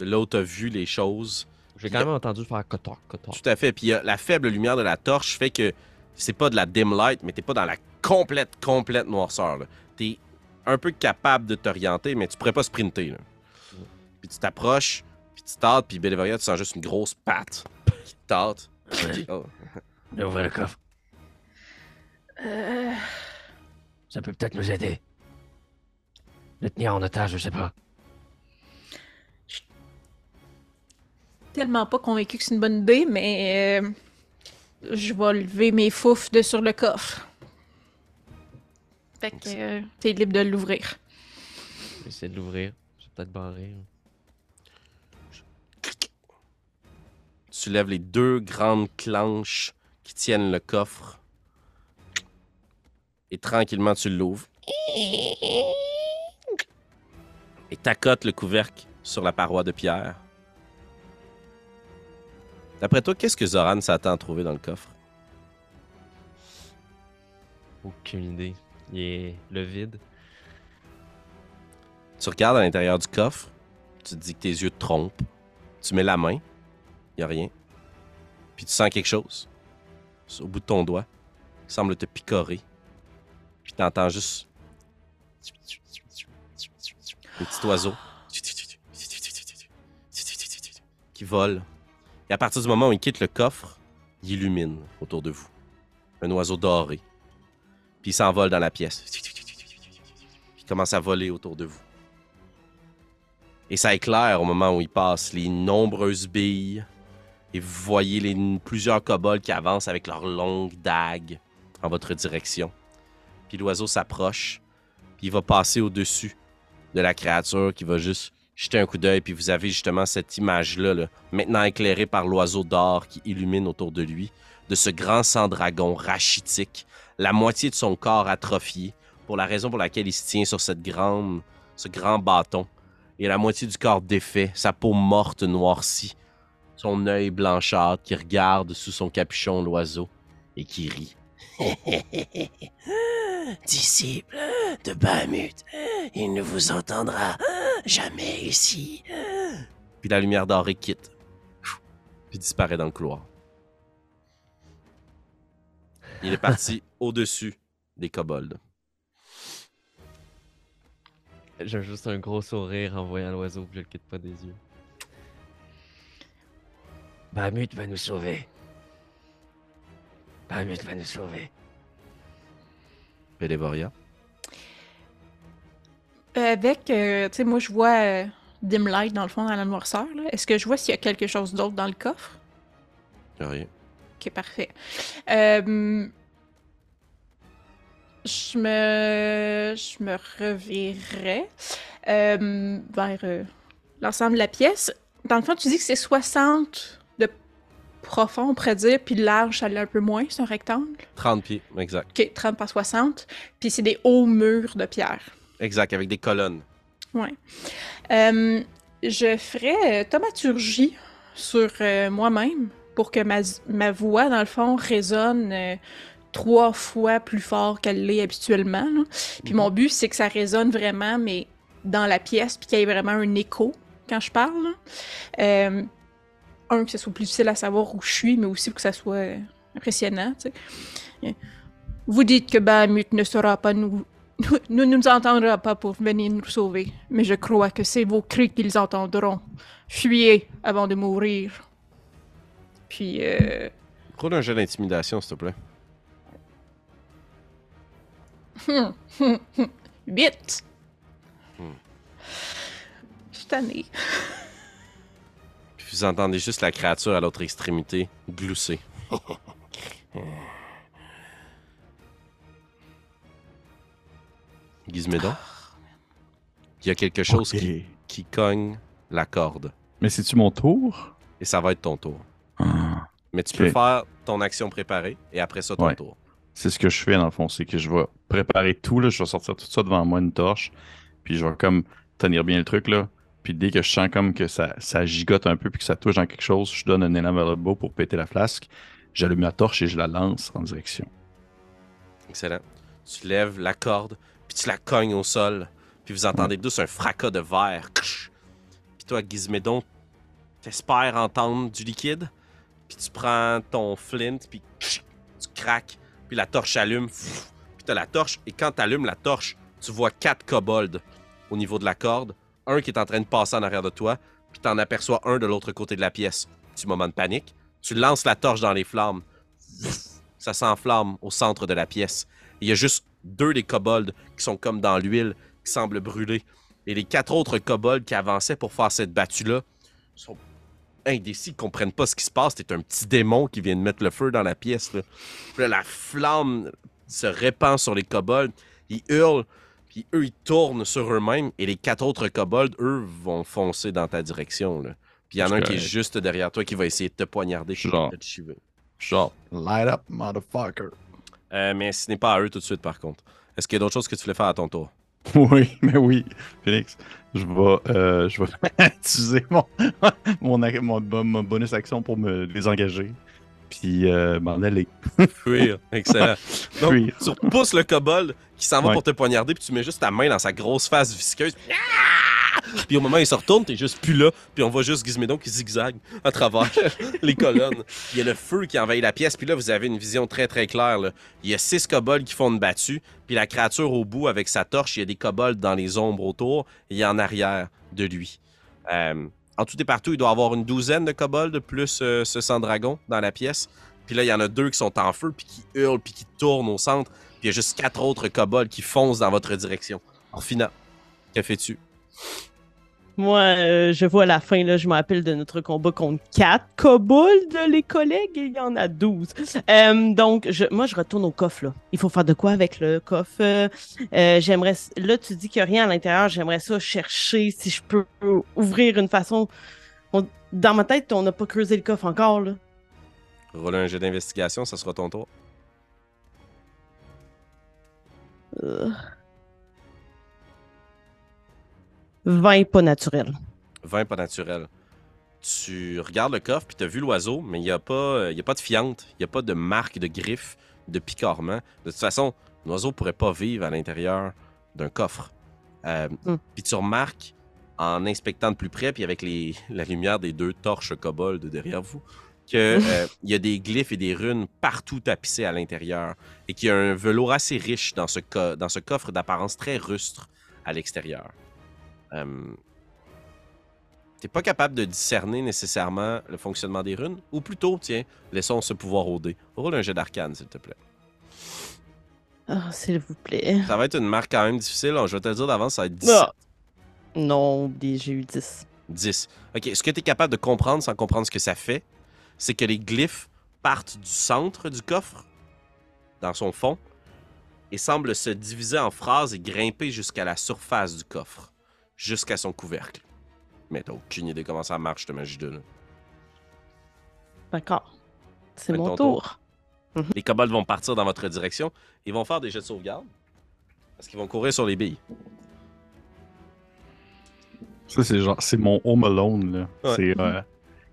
de là où t'as vu les choses. J'ai quand a- même entendu faire cotor, cotor. Tout à fait. Puis euh, la faible lumière de la torche fait que c'est pas de la dim light, mais t'es pas dans la complète, complète noirceur. T'es un peu capable de t'orienter, mais tu pourrais pas sprinter. Là. Puis tu t'approches, puis tu tâtes, puis Bélévaria, tu sens juste une grosse patte qui te tâte. Ouais. Oh. Je vais ouvrir le coffre. Euh, Ça peut peut-être nous aider. Le tenir en otage, je sais pas. Tellement pas convaincu que c'est une bonne idée, mais euh, je vais lever mes foufs de sur le coffre. Fait que euh, t'es libre de l'ouvrir. Essayer de l'ouvrir. C'est peut-être barré. Tu lèves les deux grandes clenches qui tiennent le coffre. Et tranquillement, tu l'ouvres. Et t'accotes le couvercle sur la paroi de pierre. D'après toi, qu'est-ce que Zoran s'attend à trouver dans le coffre? Aucune idée. Il est le vide. Tu regardes à l'intérieur du coffre, tu te dis que tes yeux te trompent. Tu mets la main, il a rien. Puis tu sens quelque chose au bout de ton doigt qui semble te picorer. Puis tu entends juste un petit oiseau qui vole. Et à partir du moment où il quitte le coffre, il illumine autour de vous. Un oiseau doré. Puis il s'envole dans la pièce. Puis il commence à voler autour de vous. Et ça éclaire au moment où il passe les nombreuses billes. Et vous voyez les, plusieurs kobolds qui avancent avec leurs longues dagues en votre direction. Puis l'oiseau s'approche. Puis il va passer au-dessus de la créature qui va juste jeter un coup d'œil. Puis vous avez justement cette image-là, là, maintenant éclairée par l'oiseau d'or qui illumine autour de lui, de ce grand sang-dragon rachitique, la moitié de son corps atrophié, pour la raison pour laquelle il se tient sur cette grande, ce grand bâton et la moitié du corps défait, sa peau morte noircie, son œil blanchâtre qui regarde sous son capuchon l'oiseau et qui rit. Disciple de Bahamut, il ne vous entendra jamais ici. Puis la lumière dorée quitte, puis disparaît dans le couloir. Il est parti au-dessus des kobolds. J'ai juste un gros sourire en voyant l'oiseau, puis je le quitte pas des yeux. Bahamut va nous sauver. Bahamut va nous sauver. Bélévoria. Euh, Avec, euh, tu sais, moi, je vois euh, dim light dans le fond, dans la noirceur. Est-ce que je vois s'il y a quelque chose d'autre dans le coffre? Y a rien. Ok, parfait. Euh, je me, je me revirerais euh, vers l'ensemble de la pièce. Dans le fond, tu dis que c'est 60 de profond, on pourrait dire, puis large, ça l'est un peu moins, c'est un rectangle. 30 pieds, exact. Ok, 30 par 60. Puis c'est des hauts murs de pierre. Exact, avec des colonnes. Ouais. Euh, je ferais euh, thaumaturgie sur euh, moi-même pour que ma, ma voix, dans le fond, résonne euh, trois fois plus fort qu'elle l'est habituellement. là. Puis mon but, c'est que ça résonne vraiment, mais dans la pièce, puis qu'il y ait vraiment un écho quand je parle. Euh, un, que ce soit plus difficile à savoir où je suis, mais aussi pour que ça soit impressionnant. Vous dites que Bahamut ne sera pas nous ne nous entendra pas pour venir nous sauver, mais je crois que c'est vos cris qu'ils entendront. Fuyez avant de mourir. Puis, euh... Roule un jeu d'intimidation, s'il te plaît. Vite! Hmm. Je suis tannée. Vous entendez juste la créature à l'autre extrémité glousser. Gizmédon, il y a quelque chose qui, qui cogne la corde. Mais c'est-tu mon tour? Et ça va être ton tour. Ah. Mais tu peux faire ton action préparée et après ça ton Ouais. tour. C'est ce que je fais dans le fond, c'est que je vais préparer tout, là, je vais sortir tout ça devant moi, une torche, puis je vais comme tenir bien le truc, là. Puis dès que je sens comme que ça, ça gigote un peu puis que ça touche dans quelque chose, je donne un élan vers le bas pour péter la flasque. J'allume la torche et je la lance en direction. Excellent. Tu lèves la corde, puis tu la cognes au sol, puis vous entendez tous un fracas de verre. Puis toi, Gizmédon, t'espères entendre du liquide, puis tu prends ton flint, puis tu craques, puis la torche allume, puis t'as la torche, et quand t'allumes la torche, tu vois quatre kobolds au niveau de la corde, un qui est en train de passer en arrière de toi, puis t'en aperçois un de l'autre côté de la pièce. Petit moment de panique, tu lances la torche dans les flammes, ça s'enflamme au centre de la pièce. Il y a juste deux des kobolds qui sont comme dans l'huile, qui semblent brûler. Et les quatre autres kobolds qui avançaient pour faire cette battue-là sont indécis, ils comprennent pas ce qui se passe. C'est un petit démon qui vient de mettre le feu dans la pièce. La flamme se répand sur les kobolds. Ils hurlent, puis eux, ils tournent sur eux-mêmes. Et les quatre autres kobolds, eux, vont foncer dans ta direction. Là. Puis il y en a un qui est juste derrière toi qui va essayer de te poignarder. Genre. te chiver. Genre, light up, motherfucker. Euh, mais ce n'est pas à eux tout de suite, par contre. Est-ce qu'il y a d'autres choses que tu voulais faire à ton tour? Oui, mais oui, Phoenix, je vais, euh, je vais utiliser mon, mon, mon, mon bonus action pour me les engager. Puis euh, m'en aller. Fuir. Excellent. Donc, Fuir. tu repousses le kobold qui s'en va Ouais. pour te poignarder, puis tu mets juste ta main dans sa grosse face visqueuse. Ah! Puis au moment où il se retourne, t'es juste plus là, puis on voit juste Gizmédon qui zigzague à travers les colonnes. Il y a le feu qui envahit la pièce, puis là, vous avez une vision très très claire. là. Il y a six kobolds qui font une battue, puis la créature au bout avec sa torche, il y a des kobolds dans les ombres autour, et en arrière de lui. Euh, en tout et partout, il doit avoir une douzaine de kobolds plus euh, ce sang-dragon dans la pièce. Puis là, il y en a deux qui sont en feu, puis qui hurlent, puis qui tournent au centre. Puis il y a juste quatre autres kobolds qui foncent dans votre direction. En final, que fais-tu? Moi, euh, je vois la fin, là, je me rappelle de notre combat contre quatre kobolds, les collègues, il y en a 12. Euh, donc, je, moi, je retourne au coffre, là. Il faut faire de quoi avec le coffre? Euh, j'aimerais... Là, tu dis qu'il n'y a rien à l'intérieur, j'aimerais ça chercher si je peux ouvrir une façon... On- Dans ma tête, on n'a pas creusé le coffre encore, là. Roule un jeu d'investigation, ça sera ton tour. 20 pas naturel. 20 pas naturel. Tu regardes le coffre, puis tu as vu l'oiseau, mais il n'y a, pas- y a pas de fiente, il n'y a pas de marque de griffe, de picorement. De toute façon, l'oiseau pourrait pas vivre à l'intérieur d'un coffre. Euh, Hmm. Puis tu remarques, en inspectant de plus près, puis avec les, la lumière des deux torches kobold derrière vous, qu'il y a des glyphes et des runes partout tapissées à l'intérieur, et qu'il y a un velours assez riche dans ce, co- dans ce coffre d'apparence très rustre à l'extérieur. Euh, T'es pas capable de discerner nécessairement le fonctionnement des runes, ou plutôt, tiens, laissons ce pouvoir au dé. Roule un jet d'arcane, s'il te plaît. Ah, s'il vous plaît. Ça va être une marque quand même difficile. Je vais te le dire d'avance, ça va être 17. Ah. Non, j'ai eu 10. 10. OK, ce que tu es capable de comprendre sans comprendre ce que ça fait, c'est que les glyphes partent du centre du coffre, dans son fond, et semblent se diviser en phrases et grimper jusqu'à la surface du coffre, jusqu'à son couvercle. Mais t'as aucune idée comment ça marche, cette magie là. D'accord. C'est mon tour. Les kobolds vont partir dans votre direction. Ils vont faire des jets de sauvegarde. Parce qu'ils vont courir sur les billes. Ça, c'est genre, c'est mon Home Alone, là. Ouais. C'est, euh,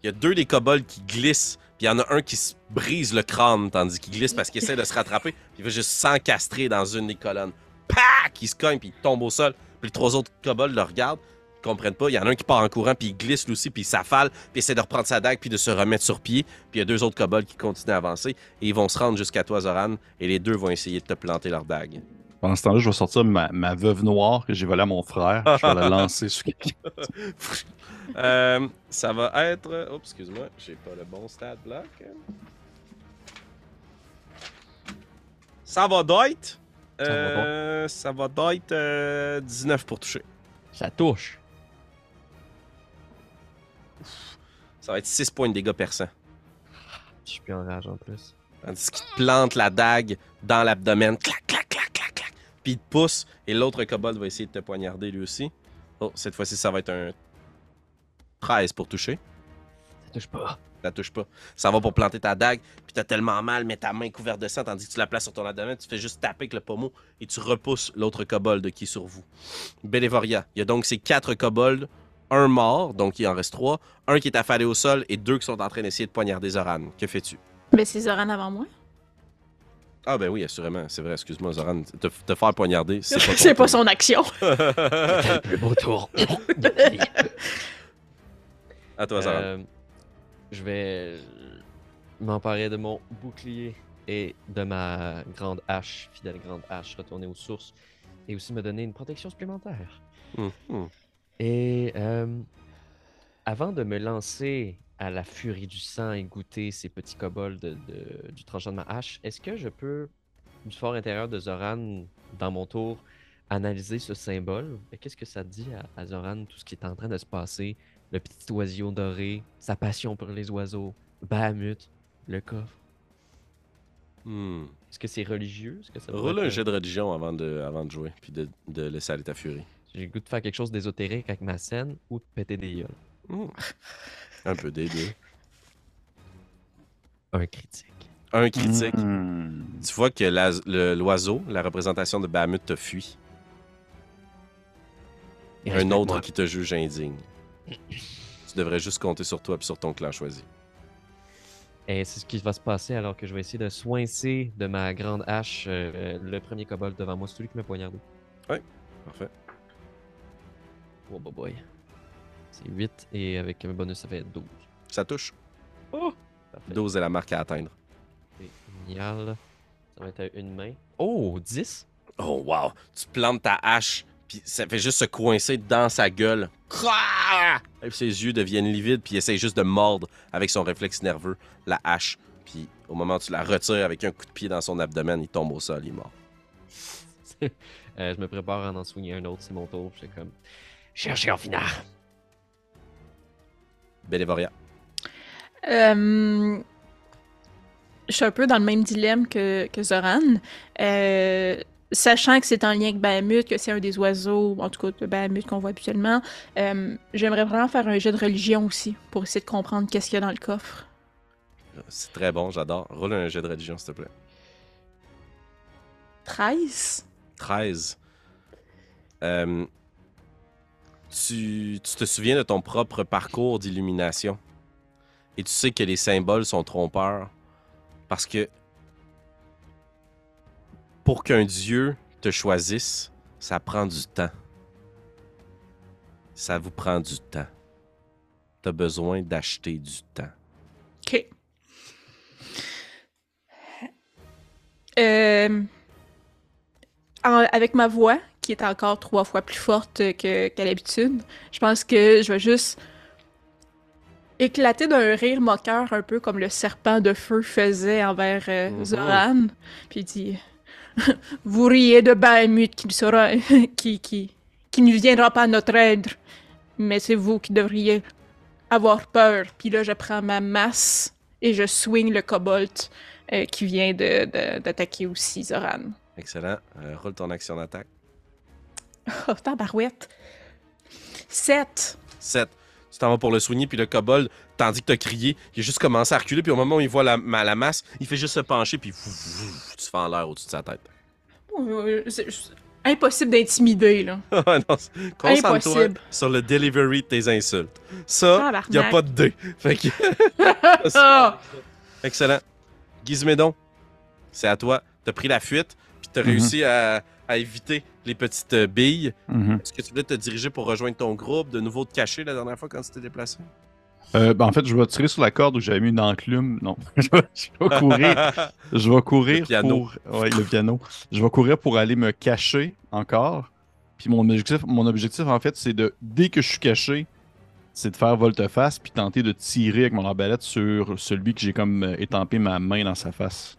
Il y a deux des kobolds qui glissent, puis il y en a un qui se brise le crâne, tandis qu'il glisse parce qu'il essaie de se rattraper, puis il va juste s'encastrer dans une des colonnes. Pac! Il se cogne, puis il tombe au sol. Puis les trois autres kobolds le regardent, ils comprennent pas. Il y en a un qui part en courant, puis il glisse lui aussi, puis il s'affale, puis essaie de reprendre sa dague, puis de se remettre sur pied. Puis il y a deux autres kobolds qui continuent à avancer, et ils vont se rendre jusqu'à toi, Zoran, et les deux vont essayer de te planter leur dague. pendant ce temps-là, je vais sortir ma, ma veuve noire que j'ai volée à mon frère. Je vais la lancer sur quelqu'un. Euh, ça va être. Oups, excuse-moi, j'ai pas le bon stat block. Ça va d'être. Ça va Euh, ça va d'être euh, 19 pour toucher. Ça touche. Ça va être 6 points de dégâts perçants. Je suis plus en rage en plus. Tandis qu'il te plante la dague dans l'abdomen. Clac, clac, clac, clac, clac. Puis il te pousse. Et l'autre kobold va essayer de te poignarder lui aussi. Oh, cette fois-ci, ça va être un 13 pour toucher. Ça touche pas. Ça touche pas. Ça va pour planter ta dague, puis t'as tellement mal, mais ta main couverte de sang, tandis que tu la places sur ton abdomen, tu fais juste taper avec le pommeau et tu repousses l'autre kobold qui est sur vous. Bélévoria. Il y a donc ces quatre kobolds, un mort, donc il en reste trois, un qui est affalé au sol et deux qui sont en train d'essayer de poignarder Zoran. Que fais-tu? Mais c'est Zoran avant moi. Ah ben oui, assurément, c'est vrai, excuse-moi Zoran, te, te faire poignarder, c'est pas ton pas son action. Le plus beau tour. à toi Zoran. Euh, je vais m'emparer de mon bouclier et de ma grande hache, fidèle grande hache, retourner aux sources et aussi me donner une protection supplémentaire. Hum. Et euh, avant de me lancer à la furie du sang et goûter ces petits kobolds de- de- du tranchant de ma hache, est-ce que je peux, du fort intérieur de Zoran, dans mon tour, analyser ce symbole? Qu'est-ce que ça dit à, à Zoran, tout ce qui est en train de se passer? Le petit oiseau doré, sa passion pour les oiseaux, Bahamut, le coffre. Hum. Est-ce que c'est religieux? Est-ce que ça pourrait Roule un jet de religion avant de, avant de jouer, puis de, de laisser aller ta furie. J'ai le goût de faire quelque chose d'ésotérique avec ma scène ou de péter des gueules. Hum. Un peu des deux. Un critique. Un critique. Hmm. Tu vois que la- le- l'oiseau, la représentation de Bahamut, te fuit. Et Un autre qui te juge indigne. Tu devrais juste compter sur toi et sur ton clan choisi. Et c'est ce qui va se passer alors que je vais essayer de soincer de ma grande hache euh, le premier kobold devant moi, celui qui m'a poignardé. Parfait. Oh boy boy. C'est 8 et avec un bonus ça fait 12. Ça touche. Parfait. 12 est la marque à atteindre. C'est génial. Ça va être une main. Oh, 10? Oh, wow. Tu plantes ta hache, puis ça fait juste se coincer dans sa gueule. Et puis ses yeux deviennent livides, puis il essaie juste de mordre avec son réflexe nerveux la hache. Puis au moment où tu la retires avec un coup de pied dans son abdomen, il tombe au sol, il est mort. Euh, je me prépare à en soigner un autre, c'est mon tour. C'est comme. Cherchez en finard. Bélévoria. Euh, je suis un peu dans le même dilemme que, que Zoran. Euh, sachant que c'est en lien avec Bahamut, que c'est un des oiseaux, en tout cas de Bahamut qu'on voit habituellement, euh, j'aimerais vraiment faire un jeu de religion aussi pour essayer de comprendre qu'est-ce qu'il y a dans le coffre. C'est très bon, j'adore. Roule un jet de religion, s'il te plaît. 13? 13. Euh, tu, tu te souviens de ton propre parcours d'illumination? Et tu sais que les symboles sont trompeurs. Parce que pour qu'un dieu te choisisse, ça prend du temps. Ça vous prend du temps. T'as besoin d'acheter du temps. Ok. Euh, en- avec ma voix, qui est encore trois fois plus forte qu'à l'habitude, je pense que je vais juste éclater d'un rire moqueur, un peu comme le serpent de feu faisait envers euh, Mhm. Zoran. Puis il dit Vous riez de Bahamut qui, sera, qui, qui, qui ne viendra pas à notre aide. Mais c'est vous qui devriez avoir peur. Puis là, je prends ma masse et je swing le kobold euh, qui vient de- de- d'attaquer aussi Zoran. Excellent. Euh, roule ton action d'attaque. Oh, tabarouette. 7. 7. Tu t'en vas pour le soigner, puis le kobold, tandis que t'as crié, il a juste commencé à reculer, puis au moment où il voit la, ma- la masse, il fait juste se pencher, puis tu fais en l'air au-dessus de sa tête. Euh, Impossible d'intimider, là. Ah c'est- Concentre-toi Impossible. sur le delivery de tes insultes. Ça, il n'y a pas de dé. Fait que... Excellent. Gizmédon, c'est à toi. T'as pris la fuite, puis t'as Mhm. réussi à, à éviter les petites euh, billes. Mhm. Est-ce que tu voulais te diriger pour rejoindre ton groupe, de nouveau te cacher la dernière fois quand tu t'es déplacé? Euh, ben, en fait, je vais tirer sur la corde où j'avais mis une enclume. Non, je vais, je vais courir. Je vais courir Le piano. pour. Ouais, le piano. Je vais courir pour aller me cacher encore. Puis mon objectif, mon objectif en fait, c'est de. Dès que je suis caché, c'est de faire volte-face puis tenter de tirer avec mon arbalète sur celui que j'ai comme euh, étampé ma main dans sa face.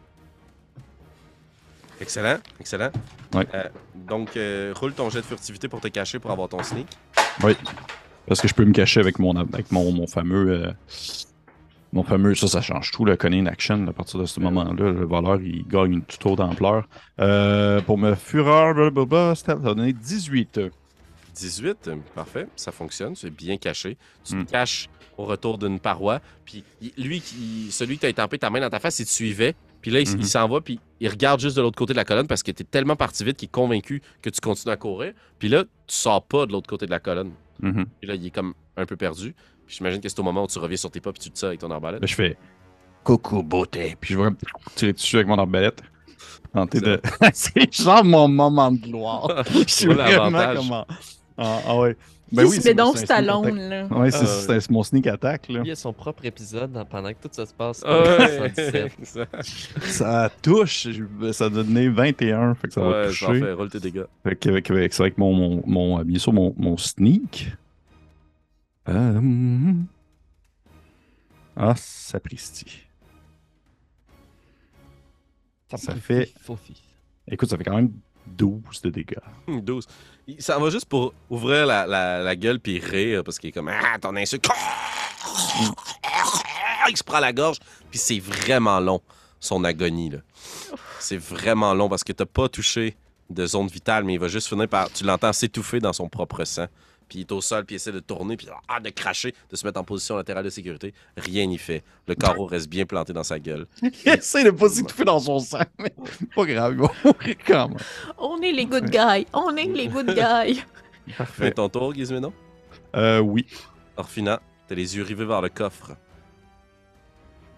Excellent, excellent. Ouais. Euh, donc, euh, roule ton jet de furtivité pour te cacher pour avoir ton sneak. Parce que je peux me cacher avec mon, avec mon, mon fameux. euh, mon fameux. Ça, ça change tout, le cunning action. À partir de ce moment-là, le voleur, il gagne une toute autre ampleur. Euh, pour me fureur, blablabla, ça va donner 18. 18, euh, parfait, ça fonctionne, c'est bien caché. Tu Hmm. te caches au retour d'une paroi, puis lui, qui, celui qui t'a étampé ta main dans ta face, il te suivait, puis là, il, Mhm. il s'en va, puis il regarde juste de l'autre côté de la colonne parce que t'es tellement parti vite qu'il est convaincu que tu continues à courir, puis là, tu sors pas de l'autre côté de la colonne. Mhm. Puis là, il est comme un peu perdu, puis j'imagine que c'est au moment où tu reviens sur tes pas, puis tu te sors avec ton arbalète. Là, je fais coucou beauté. Puis je vais tirer dessus avec mon arbalète. Tenter de. c'est genre mon moment de gloire. Je suis vraiment l'avantage. Ah, ah ouais. Ben oui, donc c'est Stallone, sneak là. attack. Ouais, c'est Ah, c'est- mon sneak attack. Là. Il y a son propre épisode pendant que tout ça se passe. Ah ouais. 117. ça, Ça touche. Ça a donné 21. Fait que ça va ouais, toucher. roule tes dégâts. Fait que, avec, avec, c'est avec mon, mon, mon- bien sûr, mon, mon sneak. Euh, Ah, sapristi. Ça fait- Faufi. Écoute, ça fait quand même 12 de dégâts. 12. Il s'en va juste pour ouvrir la, gueule puis rire parce qu'il est comme Ah, ton insulte. Il se prend la gorge, puis c'est vraiment long, son agonie. C'est vraiment long parce que t'as pas touché de zone vitale, mais il va juste finir par. Tu l'entends s'étouffer dans son propre sang. Puis il est au sol, puis il essaie de tourner, puis ah, de cracher, de se mettre en position latérale de sécurité. Rien n'y fait. Le carreau reste bien planté dans sa gueule. Il essaie de pas s'étouffer dans son sang, mais pas grave, il va mourir quand même. On est les good guys. On est les good guys. Fais ton tour, Gizménon. Euh, oui. Orphina, t'as les yeux rivés vers le coffre.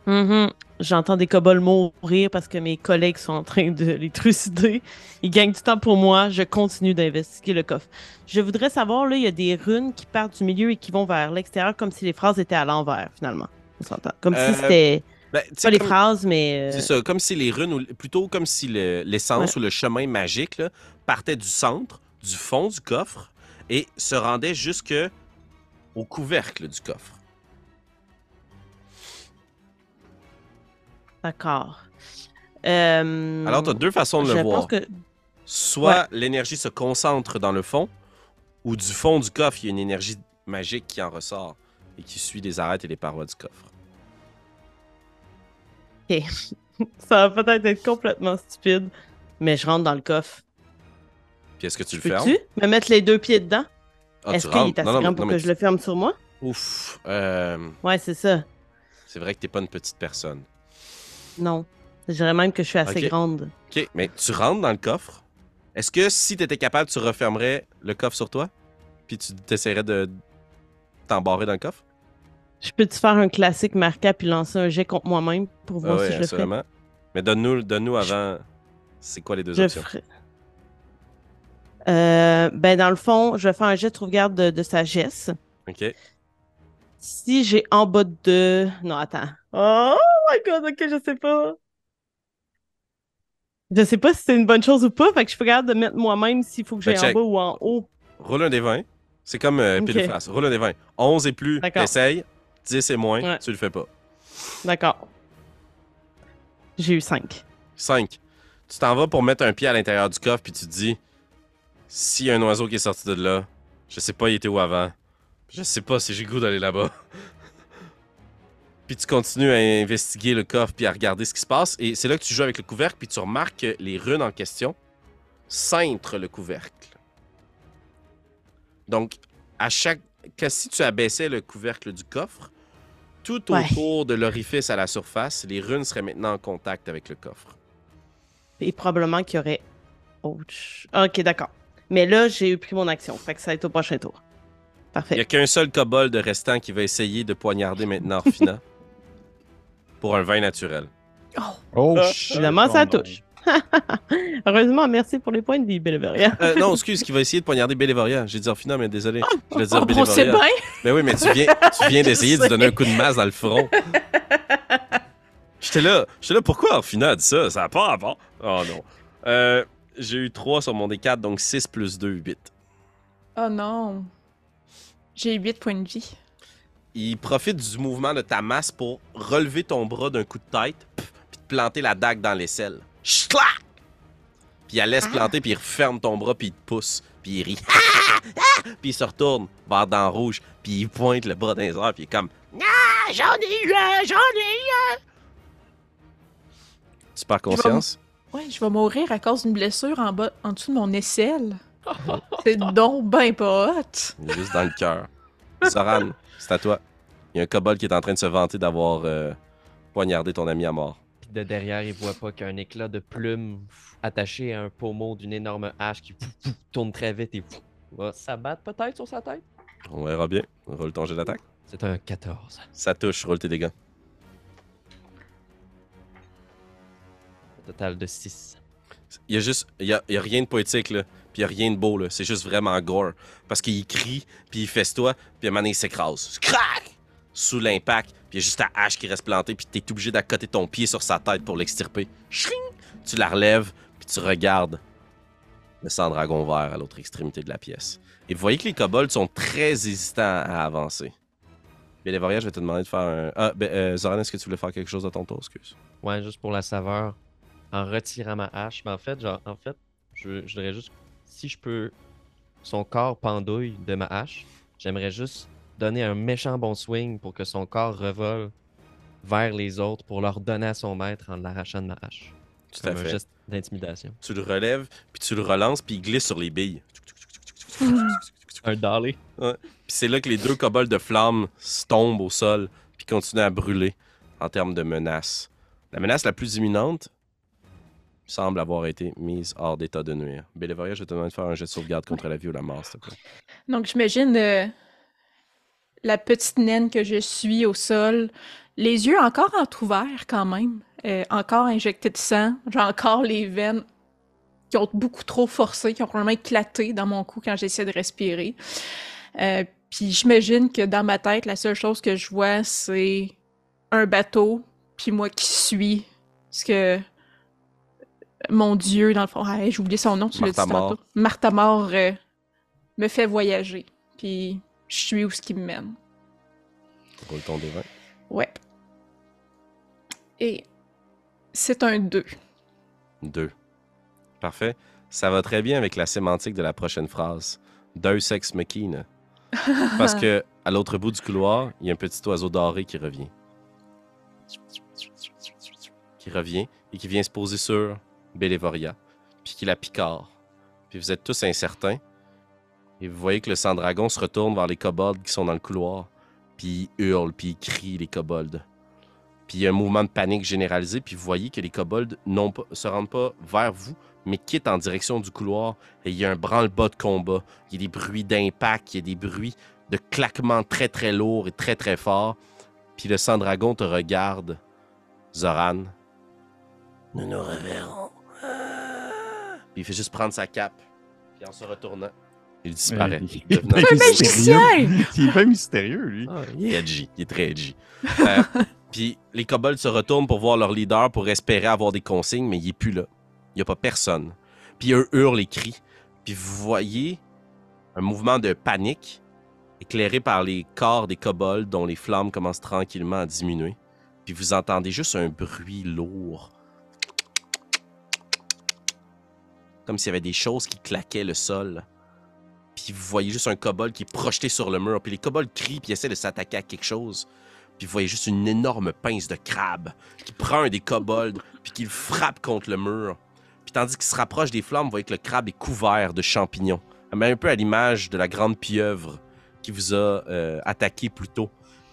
Mhm. J'entends des kobolds mourir parce que mes collègues sont en train de les trucider. Ils gagnent du temps pour moi. Je continue d'investiguer le coffre. Je voudrais savoir, là, il y a des runes qui partent du milieu et qui vont vers l'extérieur comme si les phrases étaient à l'envers, finalement. On s'entend. Comme Euh, si c'était Ben, pas les comme- phrases, mais. euh, C'est ça, comme si les runes, ou plutôt comme si le- l'essence Ouais. ou le chemin magique là, partait du centre, du fond du coffre et se rendait jusque au couvercle du coffre. D'accord. Euh, Alors, tu as deux façons de je le pense voir. que. Soit l'énergie se concentre dans le fond, ou du fond du coffre, il y a une énergie magique qui en ressort et qui suit les arêtes et les parois du coffre. Ça va peut-être être complètement stupide, mais je rentre dans le coffre. Puis est-ce que tu le fermes? Peux-tu me mettre les deux pieds dedans? Ah, Est-ce tu qu'il est assez Non, grand non, pour que tu- je le ferme sur moi? Ouf. euh, Ouais, c'est ça. c'est vrai que t'es pas une petite personne. Non. Je dirais même que je suis assez Ok. grande. OK, mais tu rentres dans le coffre. Est-ce que si tu étais capable, tu refermerais le coffre sur toi? Puis tu t'essaierais de t'embarrer dans le coffre? Je peux-tu faire un classique marquable puis lancer un jet contre moi-même pour voir si je le fais? assurément. Mais donne-nous donne avant. C'est quoi les deux Je options? ferai. Euh, ben, dans le fond, je vais faire un jet de sauvegarde de, de sagesse. OK. Si j'ai en bas de. Non, attends. Oh my god, ok, je sais pas. Je sais pas si c'est une bonne chose ou pas, fait que je suis pas capable de mettre moi-même s'il faut que Ben, j'aille en check. bas ou en haut. Roule un des 20. C'est comme euh, pile face. Roule un des 20. 11 et plus, D'accord. t'essayes. 10 et moins, Ouais. tu le fais pas. D'accord. J'ai eu 5. 5. Tu t'en vas pour mettre un pied à l'intérieur du coffre, puis tu te dis s'il y a un oiseau qui est sorti de là, je sais pas, il était où avant. Je sais pas si j'ai le goût d'aller là-bas. Puis tu continues à investiguer le coffre, puis à regarder ce qui se passe. Et c'est là que tu joues avec le couvercle, puis tu remarques que les runes en question cintrent le couvercle. Donc, à chaque. Que si tu abaissais le couvercle du coffre, tout Ouais. autour de l'orifice à la surface, les runes seraient maintenant en contact avec le coffre. Et probablement qu'il y aurait autre ch- Ok, d'accord. Mais là, j'ai eu pris mon action. Fait que ça va être au prochain tour. Il n'y Parfait. a qu'un seul kobold restant qui va essayer de poignarder maintenant Orphina pour un vin naturel. Oh, Ah. shit. Évidemment, Oh ça touche. Heureusement, merci pour les points de vie, Belveria. Euh, non, excuse, qui va essayer de poignarder Bélévoria. J'ai dit Orphina, mais désolé. Je voulais dire Oh, on sait Bélévoria. bien. Mais oui, mais tu viens, tu viens d'essayer de donner un coup de masse dans le front. J'étais là, j'étais là, pourquoi Orphina a dit ça? Ça n'a pas rapport. Oh non. Euh, j'ai eu 3 sur mon D4, donc 6 plus 2, 8. Oh non. J'ai 8 points de vie. Il profite du mouvement de ta masse pour relever ton bras d'un coup de tête, pff, puis te planter la dague dans l'aisselle. Schlac! Puis il la laisse planter, puis il referme ton bras, puis il te pousse, puis il rit. puis il se retourne vers dans rouge, puis il pointe le bras dans les airs, puis il est comme Ah, j'en ai eu un, j'en ai eu Tu perds conscience? Ouais, je vais mourir à cause d'une blessure en bas, en dessous de mon aisselle. C'est donc ben pas hot. Juste dans le cœur. Zoran, c'est à toi. Il y a un kobold qui est en train de se vanter d'avoir euh, poignardé ton ami à mort. Puis de derrière, il voit pas qu'un éclat de plume attaché à un pommeau d'une énorme hache qui pff, pff, tourne très vite et pff, va s'abattre peut-être sur sa tête. On verra bien. Roule ton jet d'attaque. C'est un 14. Ça touche, roule tes dégâts. Total de 6. Il y a juste. Il y a, il y a rien de poétique, là. Puis a rien de beau, là. C'est juste vraiment gore. Parce qu'il crie, puis il festoie, puis à un moment il s'écrase. Crac! Sous l'impact, puis il y a juste ta hache qui reste plantée, puis t'es obligé d'accoter ton pied sur sa tête pour l'extirper. Tu la relèves, puis tu regardes le sang dragon vert à l'autre extrémité de la pièce. Et vous voyez que les kobolds sont très hésitants à avancer. Bélévoria, je vais te demander de faire un. Ah, ben, euh, Zoran, est-ce que tu voulais faire quelque chose à ton tour, excuse? Ouais, juste pour la saveur. En retirant ma hache. Mais en fait, genre, en fait, je, je voudrais juste. Si je peux. Son corps pendouille de ma hache, j'aimerais juste donner un méchant bon swing pour que son corps revole vers les autres pour leur donner à son maître en l'arrachant de ma hache. Tout à Comme un fait. geste d'intimidation. Tu le relèves, puis tu le relances, puis il glisse sur les billes. Un dolly. Puis c'est là que les deux kobolds de flammes tombent au sol, puis continuent à brûler en termes de menace. La menace la plus imminente semble avoir été mise hors d'état de nuire. Bélévoria, je te demander de faire un jet de sauvegarde contre la vie ou la mort, s'il te plaît. Donc, j'imagine euh, la petite naine que je suis au sol, les yeux encore entrouverts quand même, euh, encore injectés de sang, j'ai encore les veines qui ont beaucoup trop forcé, qui ont probablement éclaté dans mon cou quand j'essaie de respirer. Euh, puis j'imagine que dans ma tête, la seule chose que je vois, c'est un bateau, puis moi qui suis ce que mon dieu, dans le fond, ah, j'ai oublié son nom, tu l'as dit tantôt. Martha Mort euh, me fait voyager, puis je suis où ce qui me mène. Roule ton D20. Ouais. Et c'est un 2. Deux. Parfait. Ça va très bien avec la sémantique de la prochaine phrase. Deus ex machina. Parce que à l'autre bout du couloir, il y a un petit oiseau doré qui revient. Qui revient et qui vient se poser sur Bélévoria, puis qui la picore. Puis vous êtes tous incertains. Et vous voyez que le sang dragon se retourne vers les kobolds qui sont dans le couloir. Puis il hurle, puis il crie, les kobolds. Puis il y a un mouvement de panique généralisé, puis vous voyez que les kobolds pas, se rendent pas vers vous, mais quittent en direction du couloir. Et il y a un branle-bas de combat. Il y a des bruits d'impact, il y a des bruits de claquements très très lourds et très très forts. Puis le sang dragon te regarde, Zoran. Nous nous reverrons. Puis il fait juste prendre sa cape. Puis en se retournant, il disparaît. Il magicien! mystérieux. Il est bien mystérieux, lui. Ah, il est edgy. Il est très edgy. Euh, puis les kobolds se retournent pour voir leur leader pour espérer avoir des consignes, mais il est plus là. Il n'y a pas personne. Puis eux hurlent et crient. Puis vous voyez un mouvement de panique éclairé par les corps des kobolds dont les flammes commencent tranquillement à diminuer. Puis vous entendez juste un bruit lourd comme s'il y avait des choses qui claquaient le sol. Puis vous voyez juste un kobold qui est projeté sur le mur. Puis les kobolds crient puis essaient de s'attaquer à quelque chose. Puis vous voyez juste une énorme pince de crabe qui prend un des kobolds puis qui le frappe contre le mur. Puis tandis qu'il se rapproche des flammes, vous voyez que le crabe est couvert de champignons. Un peu à l'image de la grande pieuvre qui vous a euh, attaqué plus tôt.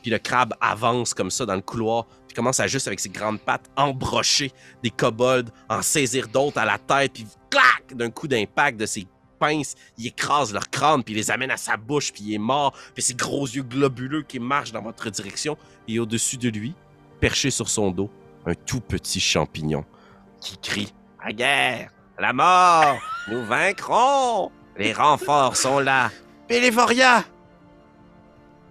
Puis le crabe avance comme ça dans le couloir, puis commence à juste avec ses grandes pattes embrocher des kobolds, en saisir d'autres à la tête, puis clac d'un coup d'impact de ses pinces, il écrase leur crâne, puis il les amène à sa bouche, puis il est mort, puis ses gros yeux globuleux qui marchent dans votre direction, et au-dessus de lui, perché sur son dos, un tout petit champignon qui crie À guerre, à la mort, nous vaincrons, les renforts sont là, Bélévoria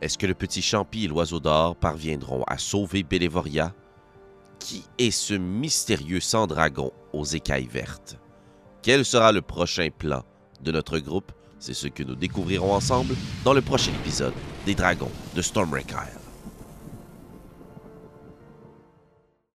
Est-ce que le petit champi et l'oiseau d'or parviendront à sauver Bélévoria Qui est ce mystérieux sang-dragon aux écailles vertes? Quel sera le prochain plan de notre groupe? C'est ce que nous découvrirons ensemble dans le prochain épisode des Dragons de Stormwreck Isle.